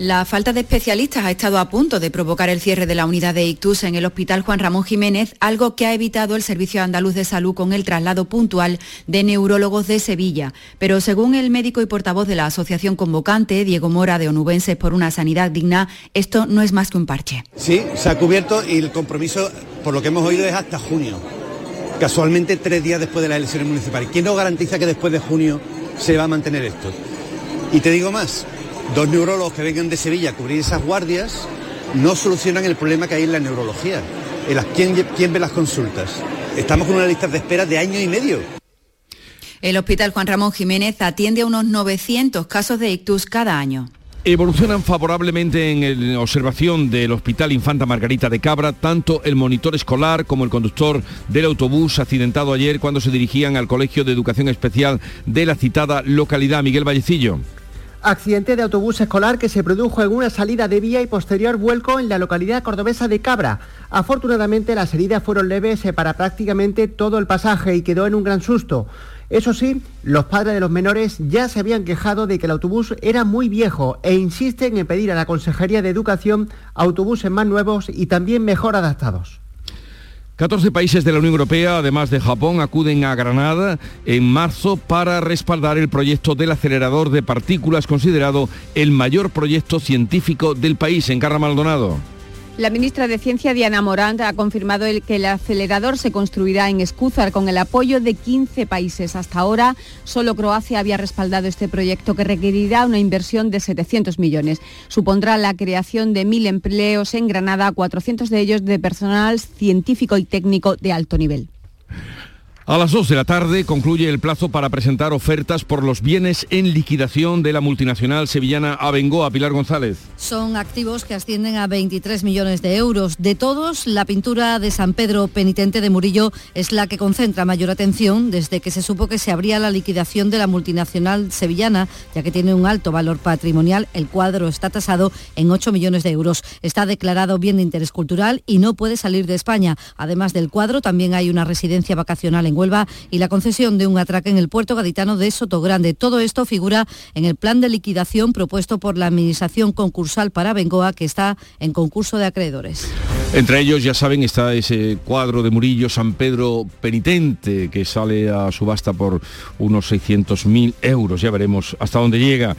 La falta de especialistas ha estado a punto de provocar el cierre de la unidad de ictus en el Hospital Juan Ramón Jiménez, algo que ha evitado el Servicio Andaluz de Salud con el traslado puntual de neurólogos de Sevilla. Pero según el médico y portavoz de la asociación convocante, Diego Mora de Onubenses por una sanidad digna, esto no es más que un parche. Sí, se ha cubierto y el compromiso, por lo que hemos oído, es hasta junio casualmente tres días después de las elecciones municipales. ¿Quién nos garantiza que después de junio se va a mantener esto? Y te digo más, dos neurólogos que vengan de Sevilla a cubrir esas guardias no solucionan el problema que hay en la neurología. ¿quién, ¿Quién ve las consultas? Estamos con una lista de espera de año y medio. El Hospital Juan Ramón Jiménez atiende a unos 900 casos de ictus cada año. Evolucionan favorablemente en observación del Hospital Infanta Margarita de Cabra tanto el monitor escolar como el conductor del autobús accidentado ayer cuando se dirigían al Colegio de Educación Especial de la citada localidad. Miguel Vallecillo. Accidente de autobús escolar que se produjo en una salida de vía y posterior vuelco en la localidad cordobesa de Cabra. Afortunadamente las heridas fueron leves para prácticamente todo el pasaje y quedó en un gran susto. Eso sí, los padres de los menores ya se habían quejado de que el autobús era muy viejo e insisten en pedir a la Consejería de Educación autobuses más nuevos y también mejor adaptados. 14 países de la Unión Europea, además de Japón, acuden a Granada en marzo para respaldar el proyecto del acelerador de partículas considerado el mayor proyecto científico del país en Carra Maldonado. La ministra de Ciencia, Diana Morant, ha confirmado que el acelerador se construirá en Escúzar con el apoyo de 15 países. Hasta ahora, solo Croacia había respaldado este proyecto que requerirá una inversión de 700 millones. Supondrá la creación de 1.000 empleos en Granada, 400 de ellos de personal científico y técnico de alto nivel. A las 2 de la tarde concluye el plazo para presentar ofertas por los bienes en liquidación de la multinacional sevillana Abengoa. Pilar González. Son activos que ascienden a 23 millones de euros. De todos, la pintura de San Pedro Penitente de Murillo es la que concentra mayor atención desde que se supo que se abría la liquidación de la multinacional sevillana, ya que tiene un alto valor patrimonial. El cuadro está tasado en 8 millones de euros. Está declarado bien de interés cultural y no puede salir de España. Además del cuadro, también hay una residencia vacacional en Huelva y la concesión de un atraque en el puerto gaditano de Sotogrande. Todo esto figura en el plan de liquidación propuesto por la Administración Concursal para Bengoa, que está en concurso de acreedores. Entre ellos, ya saben, está ese cuadro de Murillo San Pedro Penitente, que sale a subasta por unos 600.000 euros. Ya veremos hasta dónde llega.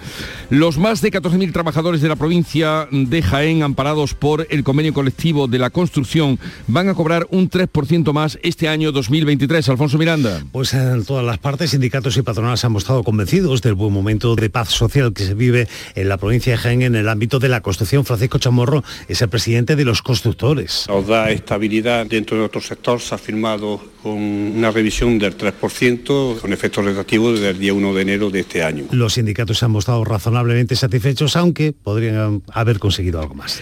Los más de 14.000 trabajadores de la provincia de Jaén, amparados por el convenio colectivo de la construcción, van a cobrar un 3% más este año 2023. Alfonso Miranda. Pues en todas las partes, sindicatos y patronales han mostrado convencidos del buen momento de paz social que se vive en la provincia de Jaén en el ámbito de la construcción. Francisco Chamorro es el presidente de los constructores. Nos da estabilidad dentro de otro sector. Se ha firmado con una revisión del 3% con efectos retroactivos desde el día 1 de enero de este año. Los sindicatos se han mostrado razonablemente satisfechos, aunque podrían haber conseguido algo más.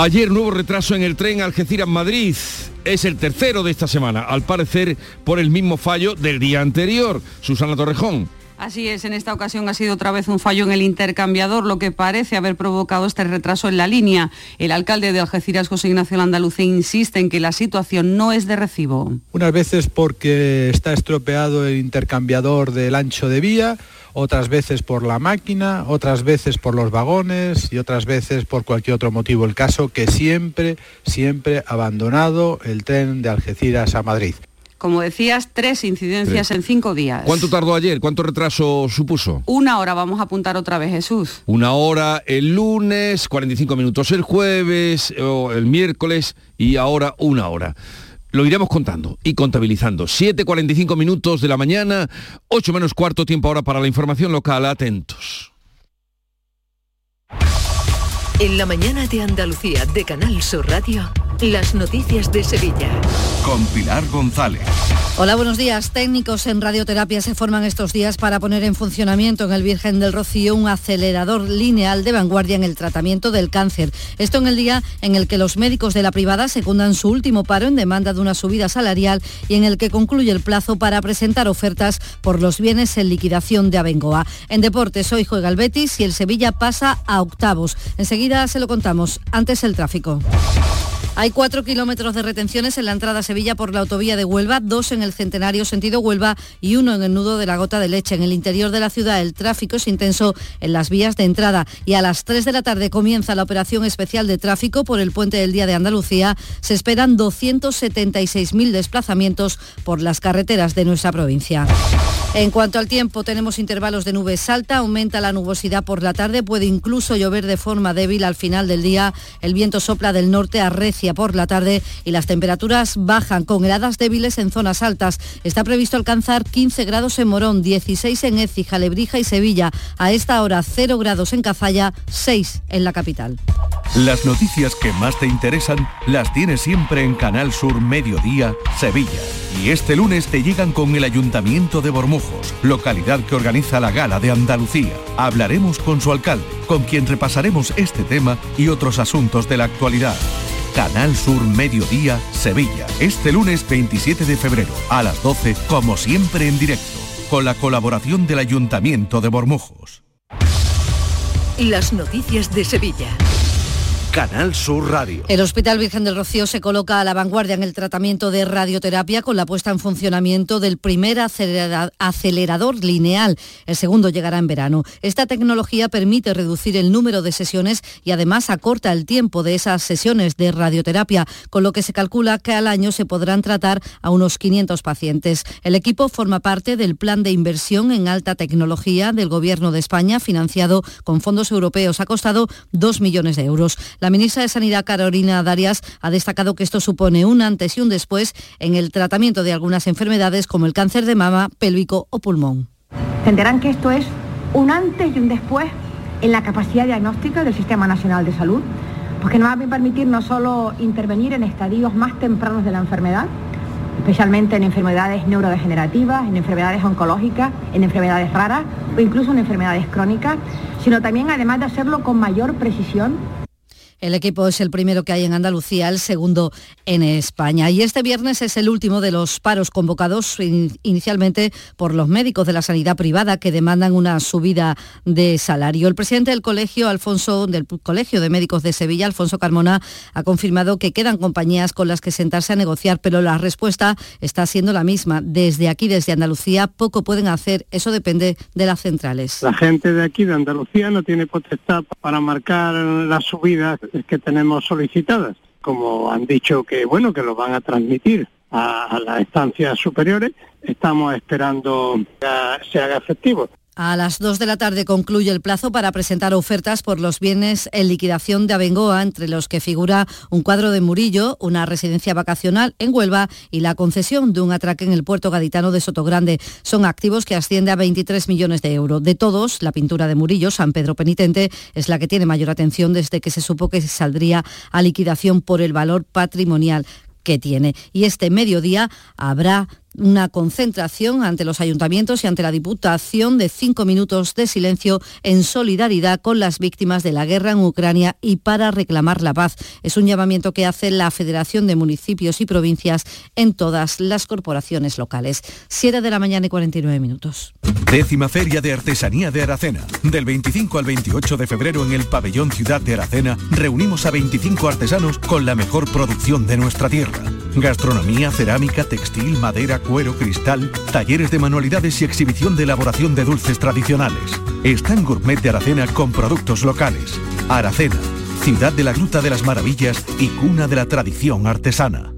Ayer nuevo retraso en el tren Algeciras-Madrid. Es el tercero de esta semana, al parecer por el mismo fallo del día anterior. Susana Torrejón. Así es, en esta ocasión ha sido otra vez un fallo en el intercambiador, lo que parece haber provocado este retraso en la línea. El alcalde de Algeciras, José Ignacio Andalucía, insiste en que la situación no es de recibo. Unas veces porque está estropeado el intercambiador del ancho de vía, otras veces por la máquina, otras veces por los vagones y otras veces por cualquier otro motivo. El caso que siempre, siempre ha abandonado el tren de Algeciras a Madrid. Como decías, tres incidencias en cinco días. ¿Cuánto tardó ayer? ¿Cuánto retraso supuso? Una hora, vamos a apuntar otra vez, Jesús. Una hora el lunes, 45 minutos el jueves o el miércoles y ahora una hora. Lo iremos contando y contabilizando. 7.45 minutos de la mañana, 8 menos cuarto tiempo ahora para la información local. Atentos. En la mañana de Andalucía de Canal Sur Radio. Las noticias de Sevilla. Con Pilar González. Hola, buenos días. Técnicos en radioterapia se forman estos días para poner en funcionamiento en el Virgen del Rocío un acelerador lineal de vanguardia en el tratamiento del cáncer. Esto en el día en el que los médicos de la privada secundan su último paro en demanda de una subida salarial y en el que concluye el plazo para presentar ofertas por los bienes en liquidación de Abengoa. En deportes hoy juega el Betis y el Sevilla pasa a octavos. Enseguida se lo contamos. Antes el tráfico. Hay cuatro kilómetros de retenciones en la entrada a Sevilla por la autovía de Huelva, dos en el Centenario sentido Huelva y uno en el nudo de la Gota de Leche. En el interior de la ciudad el tráfico es intenso en las vías de entrada y a las 3 de la tarde comienza la operación especial de tráfico por el puente del Día de Andalucía. Se esperan 276.000 desplazamientos por las carreteras de nuestra provincia. En cuanto al tiempo, tenemos intervalos de nubes alta, aumenta la nubosidad por la tarde, puede incluso llover de forma débil al final del día. El viento sopla del norte a Recia por la tarde y las temperaturas bajan con heladas débiles en zonas altas. Está previsto alcanzar 15 grados en Morón, 16 en Écija, Lebrija y Sevilla. A esta hora 0 grados en Cazalla, 6 en la capital. Las noticias que más te interesan las tienes siempre en Canal Sur Mediodía, Sevilla. Y este lunes te llegan con el Ayuntamiento de Localidad que organiza la Gala de Andalucía. Hablaremos con su alcalde, con quien repasaremos este tema y otros asuntos de la actualidad. Canal Sur Mediodía, Sevilla. Este lunes 27 de febrero a las 12, como siempre en directo, con la colaboración del Ayuntamiento de Bormujos. Las noticias de Sevilla. Canal Sur Radio. El Hospital Virgen del Rocío se coloca a la vanguardia en el tratamiento de radioterapia con la puesta en funcionamiento del primer acelerador lineal. El segundo llegará en verano. Esta tecnología permite reducir el número de sesiones y además acorta el tiempo de esas sesiones de radioterapia, con lo que se calcula que al año se podrán tratar a unos 500 pacientes. El equipo forma parte del plan de inversión en alta tecnología del Gobierno de España, financiado con fondos europeos. Ha costado 2 millones de euros. Ministra de Sanidad, Carolina Darias, ha destacado que esto supone un antes y un después en el tratamiento de algunas enfermedades como el cáncer de mama, pélvico o pulmón. Entenderán que esto es un antes y un después en la capacidad diagnóstica del Sistema Nacional de Salud, porque nos va a permitir no solo intervenir en estadios más tempranos de la enfermedad, especialmente en enfermedades neurodegenerativas, en enfermedades oncológicas, en enfermedades raras o incluso en enfermedades crónicas, sino también además de hacerlo con mayor precisión el equipo es el primero que hay en Andalucía, el segundo en España. Y este viernes es el último de los paros convocados inicialmente por los médicos de la sanidad privada que demandan una subida de salario. El presidente del colegio, Alfonso, del Colegio de Médicos de Sevilla, Alfonso Carmona, ha confirmado que quedan compañías con las que sentarse a negociar, pero la respuesta está siendo la misma. Desde aquí, desde Andalucía, poco pueden hacer. Eso depende de las centrales. La gente de aquí, de Andalucía, no tiene potestad para marcar las subidas que tenemos solicitadas, como han dicho que bueno que lo van a transmitir a, las estancias superiores, estamos esperando que se haga efectivo. A las 2 de la tarde concluye el plazo para presentar ofertas por los bienes en liquidación de Abengoa, entre los que figura un cuadro de Murillo, una residencia vacacional en Huelva y la concesión de un atraque en el puerto gaditano de Sotogrande. Son activos que asciende a 23 millones de euros. De todos, la pintura de Murillo, San Pedro Penitente, es la que tiene mayor atención desde que se supo que saldría a liquidación por el valor patrimonial que tiene. Y este mediodía habrá una concentración ante los ayuntamientos y ante la Diputación de cinco minutos de silencio en solidaridad con las víctimas de la guerra en Ucrania y para reclamar la paz. Es un llamamiento que hace la Federación de Municipios y Provincias en todas las corporaciones locales. 7 de la mañana y 49 minutos. Décima Feria de Artesanía de Aracena. Del 25 al 28 de febrero en el Pabellón Ciudad de Aracena reunimos a 25 artesanos con la mejor producción de nuestra tierra. Gastronomía, cerámica, textil, madera, cuero, cristal, talleres de manualidades y exhibición de elaboración de dulces tradicionales. Están Gourmet de Aracena con productos locales. Aracena, ciudad de la Gruta de las Maravillas y cuna de la tradición artesana.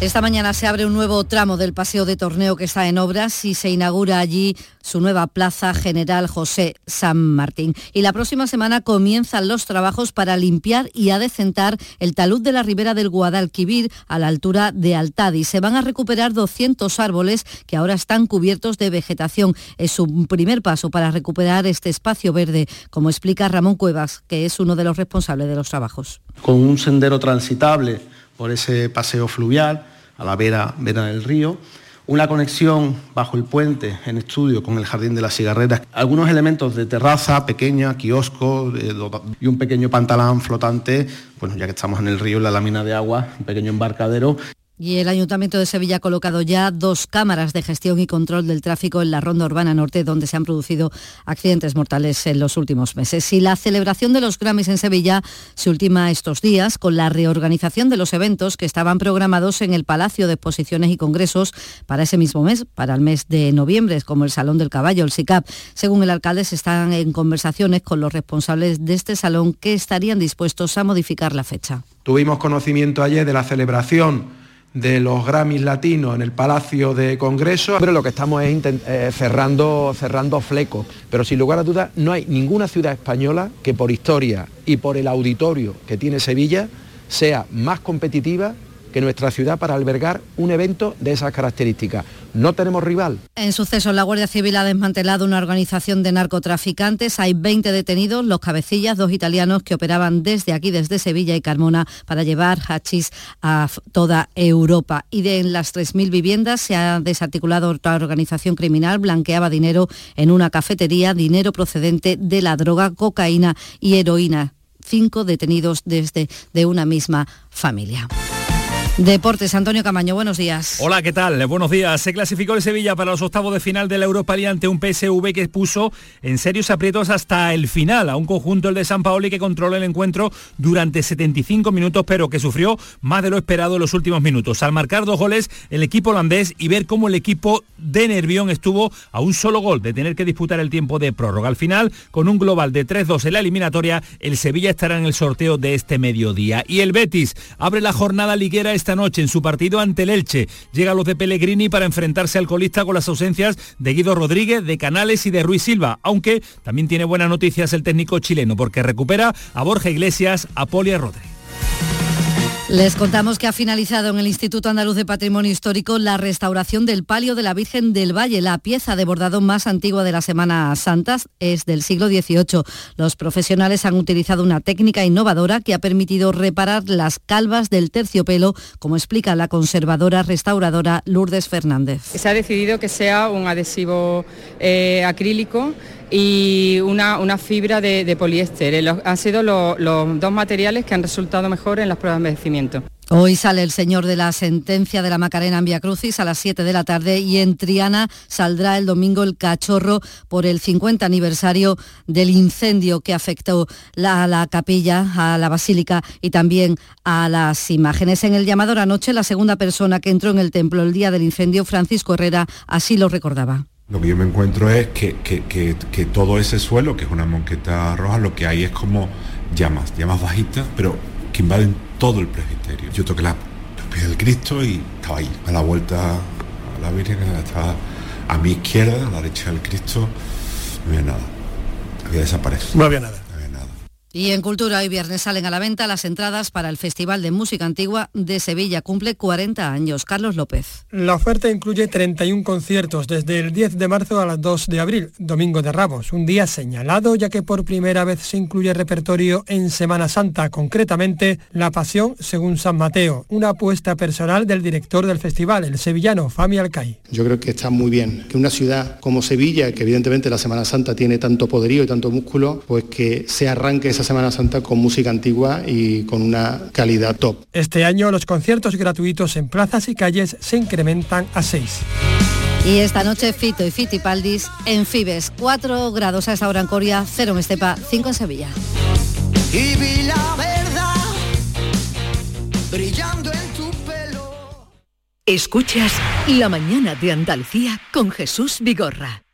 Esta mañana se abre un nuevo tramo del paseo de torneo que está en obras y se inaugura allí su nueva plaza general José San Martín. Y la próxima semana comienzan los trabajos para limpiar y adecentar el talud de la ribera del Guadalquivir a la altura de Altadi. Se van a recuperar 200 árboles que ahora están cubiertos de vegetación. Es un primer paso para recuperar este espacio verde, como explica Ramón Cuevas, que es uno de los responsables de los trabajos. Con un sendero transitable por ese paseo fluvial a la vera, vera del río, una conexión bajo el puente en estudio con el Jardín de las Cigarreras, algunos elementos de terraza pequeña, kiosco y un pequeño pantalán flotante, bueno, ya que estamos en el río, en la lámina de agua, un pequeño embarcadero y el Ayuntamiento de Sevilla ha colocado ya dos cámaras de gestión y control del tráfico en la Ronda Urbana Norte, donde se han producido accidentes mortales en los últimos meses. Y la celebración de los Grammys en Sevilla se ultima estos días con la reorganización de los eventos que estaban programados en el Palacio de Exposiciones y Congresos para ese mismo mes, para el mes de noviembre, como el Salón del Caballo, el SICAP. Según el alcalde, se están en conversaciones con los responsables de este salón que estarían dispuestos a modificar la fecha. Tuvimos conocimiento ayer de la celebración de los Grammys latinos en el Palacio de Congreso. Pero lo que estamos es eh, cerrando, cerrando flecos, pero sin lugar a dudas no hay ninguna ciudad española que por historia y por el auditorio que tiene Sevilla sea más competitiva que nuestra ciudad para albergar un evento de esas características. No tenemos rival. En suceso, la Guardia Civil ha desmantelado una organización de narcotraficantes. Hay 20 detenidos, los cabecillas, dos italianos que operaban desde aquí, desde Sevilla y Carmona, para llevar hachís a toda Europa. Y de en las 3.000 viviendas se ha desarticulado otra organización criminal, blanqueaba dinero en una cafetería, dinero procedente de la droga, cocaína y heroína. Cinco detenidos desde de una misma familia. Deportes, Antonio Camaño, buenos días. Hola, ¿qué tal? Buenos días. Se clasificó el Sevilla para los octavos de final de la Europa League ante un PSV que puso en serios aprietos hasta el final a un conjunto, el de San Paoli, que controló el encuentro durante 75 minutos, pero que sufrió más de lo esperado en los últimos minutos. Al marcar dos goles, el equipo holandés y ver cómo el equipo de Nervión estuvo a un solo gol de tener que disputar el tiempo de prórroga. Al final, con un global de 3-2 en la eliminatoria, el Sevilla estará en el sorteo de este mediodía. Y el Betis abre la jornada liguera esta noche en su partido ante el Elche. Llega los de Pellegrini para enfrentarse al colista con las ausencias de Guido Rodríguez, de Canales y de Ruiz Silva, aunque también tiene buenas noticias el técnico chileno porque recupera a Borja Iglesias, a Poli Rodríguez. Les contamos que ha finalizado en el Instituto Andaluz de Patrimonio Histórico la restauración del palio de la Virgen del Valle. La pieza de bordado más antigua de la Semana Santas es del siglo XVIII. Los profesionales han utilizado una técnica innovadora que ha permitido reparar las calvas del terciopelo, como explica la conservadora restauradora Lourdes Fernández. Se ha decidido que sea un adhesivo eh, acrílico y una, fibra de, poliéster. Eh, han sido los dos materiales que han resultado mejor en las pruebas de envejecimiento. Hoy sale el señor de la sentencia de la Macarena en Via Crucis a las 7 de la tarde y en Triana saldrá el domingo el cachorro por el 50 aniversario del incendio que afectó a la capilla, a la basílica y también a las imágenes. En el llamador anoche, la segunda persona que entró en el templo el día del incendio, Francisco Herrera, así lo recordaba. Lo que yo me encuentro es que, todo ese suelo, que es una monqueta roja, lo que hay es como llamas, llamas bajitas, pero que invaden todo el presbiterio. Yo toqué la, los del Cristo y estaba ahí, a la vuelta a la Virgen, estaba a mi izquierda, a la derecha del Cristo, no había nada. Había desaparecido. No había nada. Y en Cultura hoy viernes salen a la venta las entradas para el Festival de Música Antigua de Sevilla. Cumple 40 años. Carlos López. La oferta incluye 31 conciertos desde el 10 de marzo a las 2 de abril, Domingo de Ramos, un día señalado ya que por primera vez se incluye repertorio en Semana Santa, concretamente La Pasión según San Mateo, una apuesta personal del director del festival, el sevillano Fami Alcai. Yo creo que está muy bien que una ciudad como Sevilla, que evidentemente la Semana Santa tiene tanto poderío y tanto músculo, pues que se arranque esa Semana Santa con música antigua y con una calidad top. Este año los conciertos gratuitos en plazas y calles se incrementan a 6. Y esta noche Fito y Fitipaldis en Fibes, 4 grados a esta hora en Coria, 0 en Estepa, 5 en Sevilla. Y vi la verdad brillando en tu pelo. Escuchas La mañana de Andalucía con Jesús Vigorra.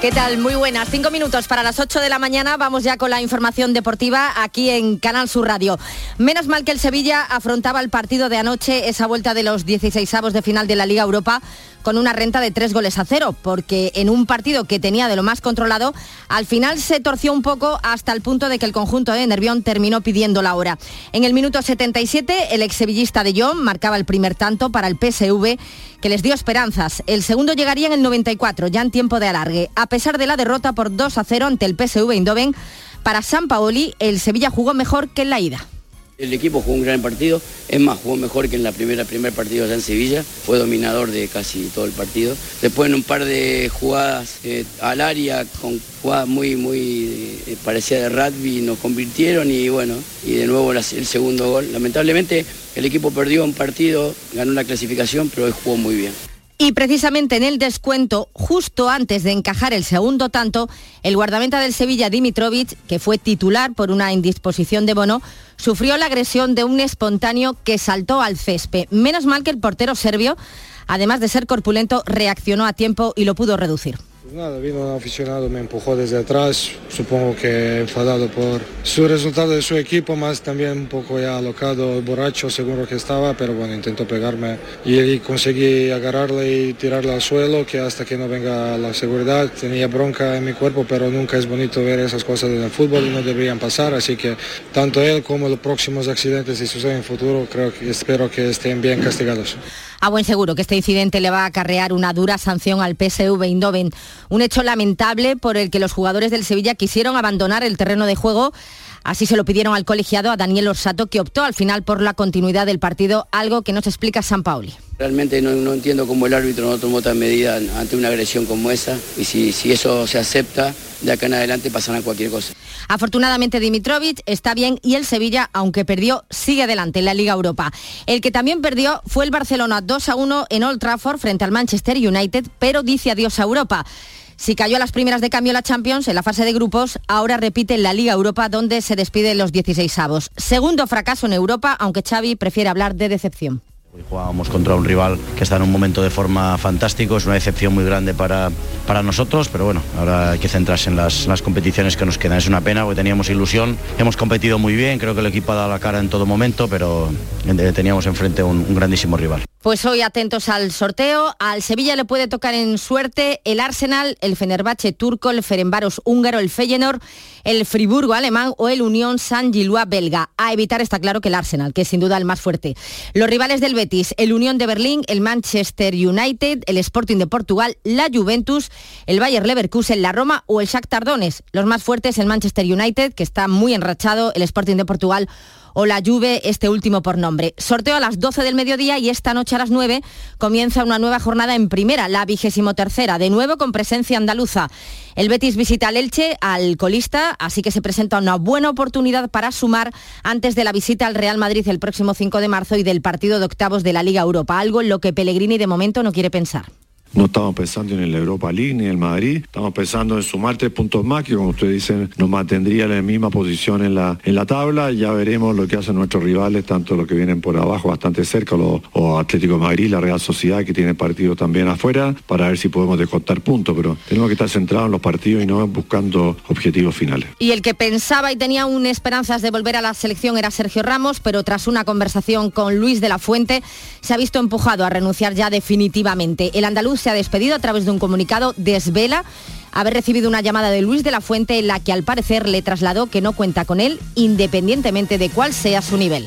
¿Qué tal? Muy buenas. Cinco minutos para las 8 de la mañana. Vamos ya con la información deportiva aquí en Canal Sur Radio. Menos mal que el Sevilla afrontaba el partido de anoche, esa vuelta de los 16 avos de final de la Liga Europa, con una renta de tres goles a cero, porque en un partido que tenía de lo más controlado, al final se torció un poco hasta el punto de que el conjunto de Nervión terminó pidiendo la hora. En el minuto 77, el exsevillista de John marcaba el primer tanto para el PSV, que les dio esperanzas. El segundo llegaría en el 94, ya en tiempo de alargue. A pesar de la derrota por 2 a 0 ante el PSV Eindhoven, para San Paoli, el Sevilla jugó mejor que en la ida. El equipo jugó un gran partido, es más, jugó mejor que en la primera primer partido allá en Sevilla, fue dominador de casi todo el partido. Después en un par de jugadas eh, al área, con jugadas muy, muy eh, parecidas de rugby, nos convirtieron y bueno, y de nuevo el segundo gol. Lamentablemente el equipo perdió un partido, ganó la clasificación, pero hoy jugó muy bien. Y precisamente en el descuento, justo antes de encajar el segundo tanto, el guardameta del Sevilla, Dimitrovic, que fue titular por una indisposición de Bono, sufrió la agresión de un espontáneo que saltó al césped. Menos mal que el portero serbio, además de ser corpulento, reaccionó a tiempo y lo pudo reducir. Nada, vino un aficionado, me empujó desde atrás, supongo que enfadado por su resultado de su equipo, más también un poco ya alocado, borracho seguro que estaba, pero bueno, intentó pegarme y conseguí agarrarle y tirarle al suelo, que hasta que no venga la seguridad, tenía bronca en mi cuerpo, pero nunca es bonito ver esas cosas en el fútbol y no deberían pasar, así que tanto él como los próximos accidentes si suceden en el futuro, creo que espero que estén bien castigados. A buen seguro que este incidente le va a acarrear una dura sanción al PSV Eindhoven. Un hecho lamentable por el que los jugadores del Sevilla quisieron abandonar el terreno de juego. Así se lo pidieron al colegiado, a Daniel Orsato, que optó al final por la continuidad del partido, algo que nos explica San Pauli. Realmente no, no, entiendo cómo el árbitro no tomó tal medida ante una agresión como esa y si, si eso se acepta, de acá en adelante pasará cualquier cosa. Afortunadamente Dimitrovic está bien y el Sevilla, aunque perdió, sigue adelante en la Liga Europa. El que también perdió fue el Barcelona 2 a 1 en Old Trafford frente al Manchester United, pero dice adiós a Europa. Si cayó a las primeras de cambio la Champions en la fase de grupos, ahora repite en la Liga Europa donde se despide los 16 avos. Segundo fracaso en Europa, aunque Xavi prefiere hablar de decepción. Jugábamos contra un rival que está en un momento de forma fantástico, es una decepción muy grande para, para nosotros, pero bueno, ahora hay que centrarse en las, las, competiciones que nos quedan. Es una pena porque teníamos ilusión, hemos competido muy bien, creo que el equipo ha dado la cara en todo momento, pero teníamos enfrente un, un grandísimo rival. Pues hoy atentos al sorteo. Al Sevilla le puede tocar en suerte el Arsenal, el Fenerbahce turco, el Ferenbaros húngaro, el Feyenoord, el Friburgo alemán o el Unión San Gillois belga. A evitar está claro que el Arsenal, que es sin duda el más fuerte. Los rivales del Betis, el Unión de Berlín, el Manchester United, el Sporting de Portugal, la Juventus, el Bayer Leverkusen, la Roma o el Shakhtar Donetsk. Los más fuertes el Manchester United, que está muy enrachado, el Sporting de Portugal o la Juve, este último por nombre. Sorteo a las 12 del mediodía y esta noche a las 9 comienza una nueva jornada en primera, la vigésimo tercera, de nuevo con presencia andaluza. El Betis visita al Elche, al colista, así que se presenta una buena oportunidad para sumar antes de la visita al Real Madrid el próximo 5 de marzo y del partido de octavos de la Liga Europa, algo en lo que Pellegrini de momento no quiere pensar. No estamos pensando en la Europa League ni en el Madrid, estamos pensando en sumar tres puntos más, que como ustedes dicen, nos mantendría en la misma posición en la, en la tabla. Ya veremos lo que hacen nuestros rivales, tanto los que vienen por abajo bastante cerca, los, o Atlético de Madrid, la Real Sociedad, que tiene partido también afuera, para ver si podemos descontar puntos, pero tenemos que estar centrados en los partidos y no buscando objetivos finales. Y el que pensaba y tenía aún esperanzas de volver a la selección era Sergio Ramos, pero tras una conversación con Luis de la Fuente, se ha visto empujado a renunciar ya definitivamente. El andaluz se ha despedido a través de un comunicado, desvela haber recibido una llamada de Luis de la Fuente en la que al parecer le trasladó que no cuenta con él independientemente de cuál sea su nivel.